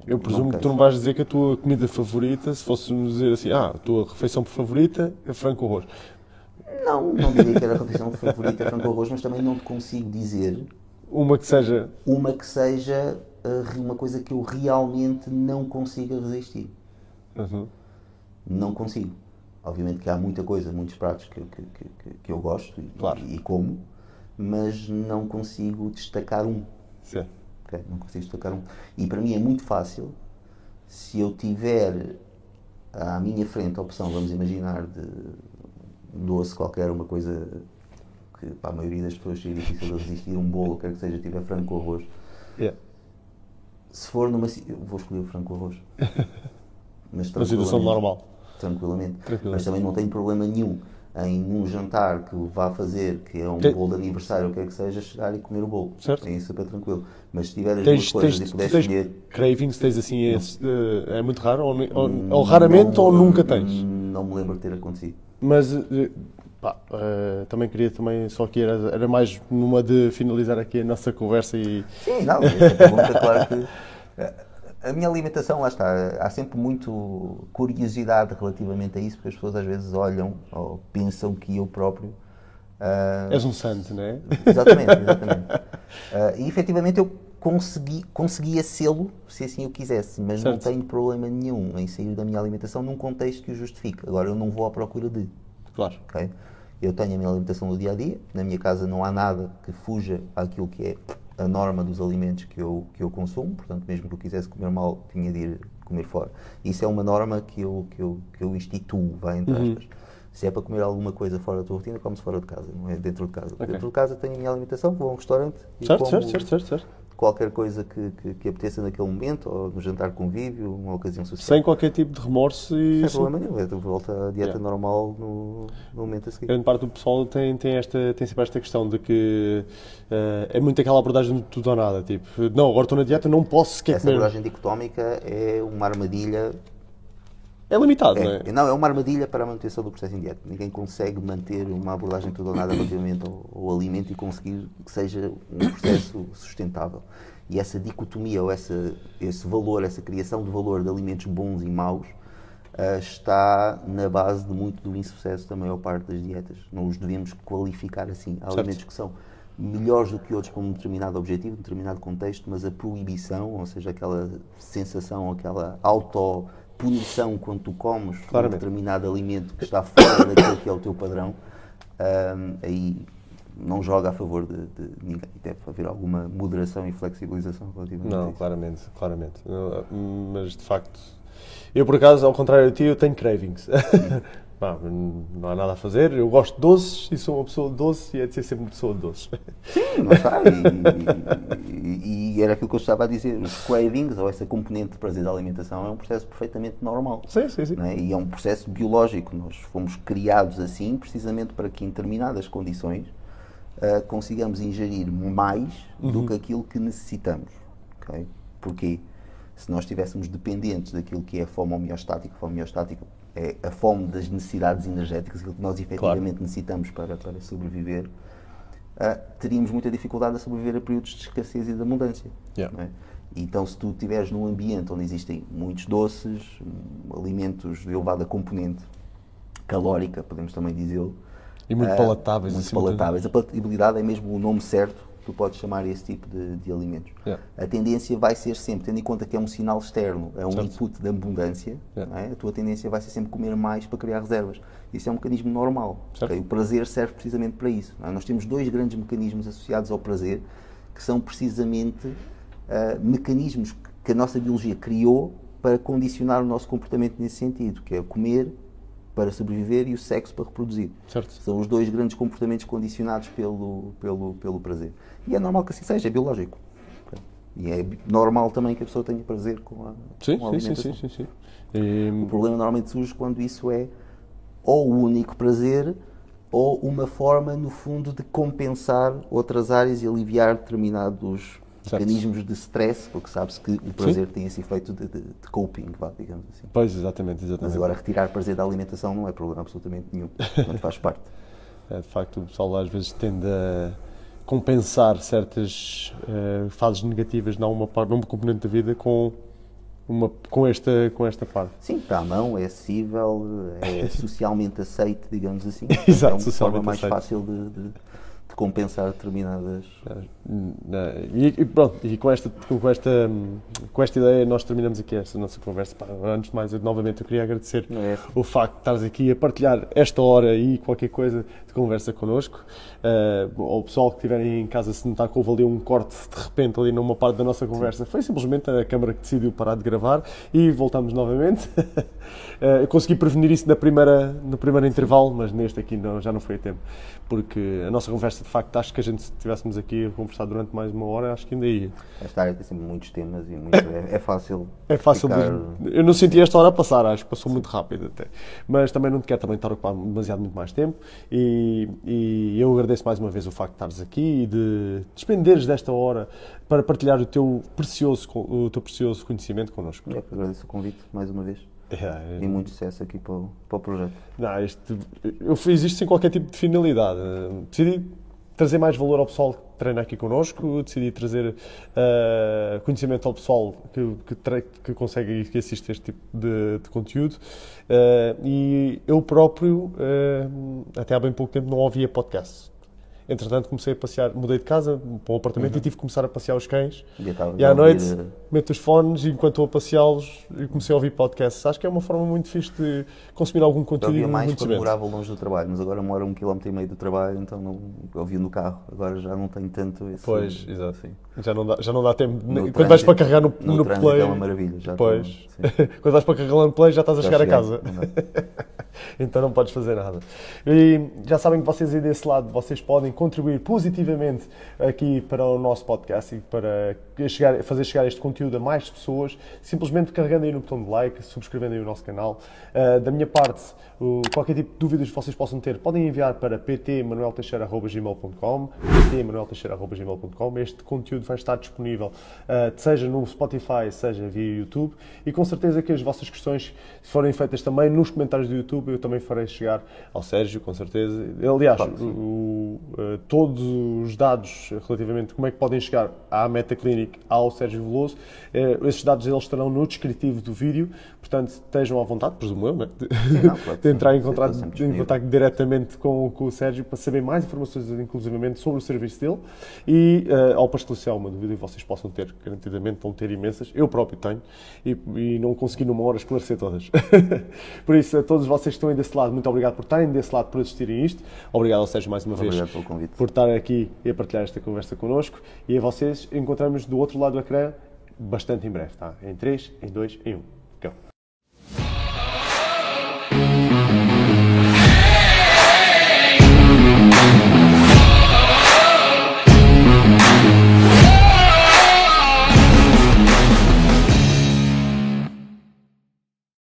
Eu presumo que tu não vais dizer que a tua comida favorita, se fôssemos dizer assim, ah, a tua refeição favorita é frango arroz. Não, não diria que era a refeição favorita frango com arroz, mas também não te consigo dizer Uma que seja. uma que seja uh, uma coisa que eu realmente não consiga resistir. Uhum. Não consigo. Obviamente que há muita coisa, muitos pratos que, eu- que, que, que- eu gosto e, Claro. e como, mas não consigo destacar um. Sim. ok? Não consigo destacar um. E para mim é muito fácil se eu tiver à minha frente a opção, vamos imaginar, de um doce qualquer, uma coisa que para a maioria das pessoas seria difícil de resistir, um bolo, quer que seja, tiver frango com arroz. Yeah. Se for numa. Eu vou escolher o frango com arroz. Mas Uma situação normal. Tranquilamente. Mas também não tenho problema nenhum em num jantar que vá fazer, que é um Tem- bolo de aniversário, o que é que seja, chegar e comer o bolo. Certo. É super tranquilo. Mas se tiver as Tens, duas coisas tens, e tu puder tens escolher. cravings, tens assim, eh, é muito raro, ou, ou- ou raramente, ou nunca tens. Não me lembro de ter acontecido. Mas eh, pá, eh, também queria também, só que era, era mais numa de finalizar aqui a nossa conversa e Sim, não, essa pergunta, claro que. A minha alimentação, lá está, há sempre muito curiosidade relativamente a isso, porque as pessoas às vezes olham ou pensam que eu próprio. ah, és um santo, não é? Exatamente, exatamente. Ah, e efetivamente eu consegui, conseguia sê-lo se assim eu quisesse, mas não Certo. tenho problema nenhum em sair da minha alimentação num contexto que o justifique. Agora eu não vou à procura de. Claro. ok? Eu tenho a minha alimentação do dia a dia, na minha casa não há nada que fuja àquilo que é a norma dos alimentos que eu, que eu consumo, portanto, mesmo que eu quisesse comer mal, tinha de ir comer fora. Isso é uma norma que eu, que eu, que eu instituo, vai entre Uhum. aspas. Se é para comer alguma coisa fora da tua rotina, come-se fora de casa, não é dentro de casa. Ok. Dentro de casa tenho a minha alimentação, vou a um restaurante e Certo, como certo, certo, certo, certo. Qualquer coisa que, que, que apeteça naquele momento, ou no jantar convívio, uma ocasião social. Sem qualquer tipo de remorso e Sem problema nenhum, é de volta à dieta Yeah. normal no, no momento a seguir. grande parte do pessoal tem, tem, esta, tem sempre esta questão de que eh, é muito aquela abordagem de tudo ou nada, tipo, não, agora estou na dieta, não posso sequer Essa comer. abordagem dicotómica é uma armadilha. É limitado, não é? É, não, é uma armadilha para a manutenção do processo em dieta. Ninguém consegue manter uma abordagem tudo ou nada relativamente ao, ao alimento e conseguir que seja um processo sustentável. E essa dicotomia, ou essa, esse valor, essa criação de valor de alimentos bons e maus, ah, está na base de muito do insucesso da maior parte das dietas. Não os devemos qualificar assim. Há Certo. alimentos que são melhores do que outros para um determinado objetivo, um determinado contexto, mas a proibição, ou seja, aquela sensação, aquela autopunição quando tu comes um Claramente. determinado alimento que está fora daquilo que é o teu padrão, ahm, aí não joga a favor de, de ninguém. Deve haver alguma moderação e flexibilização relativamente a Não, isso. claramente, claramente. Não, Mas de facto, eu por acaso, ao contrário de ti, eu tenho cravings. Pá, não há nada a fazer, eu gosto de doces e sou uma pessoa de doce e é de ser sempre uma pessoa de doces. Não está. E, e- e era aquilo que eu estava a dizer. Os cravings, ou essa componente de prazer da alimentação, é um processo perfeitamente normal. Sim, sim, sim. é? E é um processo biológico. Nós fomos criados assim precisamente para que em determinadas condições ah, consigamos ingerir mais do que aquilo que necessitamos. ok? Porquê? Se nós estivéssemos dependentes daquilo que é a fome homeostática, fome homeostática é a fome das necessidades energéticas, aquilo que nós efetivamente necessitamos para, para sobreviver, ah, teríamos muita dificuldade a sobreviver a períodos de escassez e de abundância. Yeah. é? Então, se tu estiveres num ambiente onde existem muitos doces, hum, alimentos de elevada componente calórica, podemos também dizê-lo, E muito ah, palatáveis. muito de tudo. palatáveis. A palatabilidade é mesmo o nome certo tu podes chamar esse tipo de, de alimentos. Yeah. A tendência vai ser sempre, tendo em conta que é um sinal externo, é um Certo. input de abundância, Yeah. é? a tua tendência vai ser sempre comer mais para criar reservas. Isso é um mecanismo normal. Certo. ok? O prazer serve precisamente para isso. é? Nós temos dois grandes mecanismos associados ao prazer, que são precisamente ah, mecanismos que a nossa biologia criou para condicionar o nosso comportamento nesse sentido, que é comer para sobreviver e o sexo para reproduzir. Certo. São os dois grandes comportamentos condicionados pelo, pelo, pelo prazer. E é normal que assim seja, é biológico. E é normal também que a pessoa tenha prazer com a, Sim, com a sim, sim, alimentação. sim, sim, sim. E, O problema normalmente surge quando isso é ou o único prazer ou uma forma, no fundo, de compensar outras áreas e aliviar determinados Certo. mecanismos de stress, porque sabe-se que o prazer tem esse efeito de, de, de coping, vá, digamos assim. Pois, exatamente, exatamente. Mas agora retirar prazer da alimentação não é problema absolutamente nenhum, portanto faz parte. É, de facto, o pessoal às vezes tende a. compensar certas uh, fases negativas numa, numa componente da vida com uma, com, esta, com esta parte. Sim, está à mão, é acessível, é socialmente aceito, digamos assim. Exato, é uma forma mais aceito. fácil de, de de compensar determinadas. E, e, pronto, e com esta, com, esta, com esta ideia nós terminamos aqui esta nossa conversa. antes de mais, eu, novamente eu queria agradecer é. o facto de estares aqui a partilhar esta hora e qualquer coisa de conversa connosco. Uh, ao pessoal que estiverem em casa, se notar que houve ali um corte de repente ali numa parte da nossa conversa, Sim. foi simplesmente a câmara que decidiu parar de gravar e voltamos novamente. uh, eu consegui prevenir isso na primeira, no primeiro intervalo, mas neste aqui não, já não foi a tempo, porque a nossa conversa de facto, acho que a gente, se estivéssemos aqui a conversar durante mais uma hora, acho que ainda ia. Esta área tem sempre muitos temas e muito, é, é, fácil. É fácil ficar... de, Eu não senti esta hora a passar, acho que passou muito rápido até. Mas também não te quero também estar a ocupar demasiado muito mais tempo e, e eu agradeço mais uma vez o facto de estares aqui e de despenderes desta hora para partilhar o teu precioso, o teu precioso conhecimento connosco. É, agradeço o convite mais uma vez. É, e muito sucesso aqui para o, para o projeto. Não, este, eu fiz isto sem qualquer tipo de finalidade. Decidi trazer mais valor ao pessoal que treina aqui connosco, decidi trazer uh, conhecimento ao pessoal que, que, que consegue e que assiste este tipo de, de conteúdo. Uh, e eu próprio, uh, até há bem pouco tempo, não ouvia podcast. Entretanto, comecei a passear, mudei de casa para um apartamento uhum. e tive que começar a passear os cães. E, à noite, ouvir... meto os fones e enquanto estou a passeá-los, comecei a ouvir podcasts. Acho que é uma forma muito fixe de consumir algum conteúdo. Eu ouvia mais quando morava longe do trabalho, mas agora moro a um quilómetro e meio do trabalho, então não, ouvia no carro. Agora já não tenho tanto esse. Pois, exato. Sim. Já, não dá, já não dá tempo. No quando trânsito, vais para carregar no, no, no play. É uma maravilha. Já pois. quando vais para carregar no play, já estás a já chegar cheguei, a casa. então não podes fazer nada. E já sabem que vocês aí desse lado, vocês podem contribuir positivamente aqui para o nosso podcast e para chegar, fazer chegar este conteúdo a mais pessoas, simplesmente carregando aí no botão de like, subscrevendo aí o nosso canal. Uh, da minha parte, uh, qualquer tipo de dúvidas que vocês possam ter, podem enviar para ptmanuelteixeira.gmail.com ptmanuelteixeira.gmail.com Este conteúdo vai estar disponível, uh, seja no Spotify, seja via YouTube, e com certeza que as vossas questões forem feitas também nos comentários do YouTube, eu também farei chegar ao Sérgio, com certeza. Aliás, claro, o, uh, todos os dados relativamente como é que podem chegar à Ao Sérgio Veloso, uh, esses dados eles estarão no descritivo do vídeo, portanto estejam à vontade, presumo eu, né? de, não, de entrar em contato, em contato diretamente com, com, o Sérgio para saber mais informações, inclusivamente, sobre o serviço dele e uh, ao esclarecer uma dúvida que vocês possam ter, garantidamente vão ter imensas, eu próprio tenho, e, e não consegui numa hora esclarecer todas. por isso, a todos vocês que estão aí desse lado, muito obrigado por estarem desse lado, por assistirem isto. Obrigado ao Sérgio mais uma obrigado vez pelo convite. por estar aqui e a partilhar esta conversa connosco. E a vocês encontramos do outro lado do ecrã bastante em breve, tá? Em 3, em 2, em 1.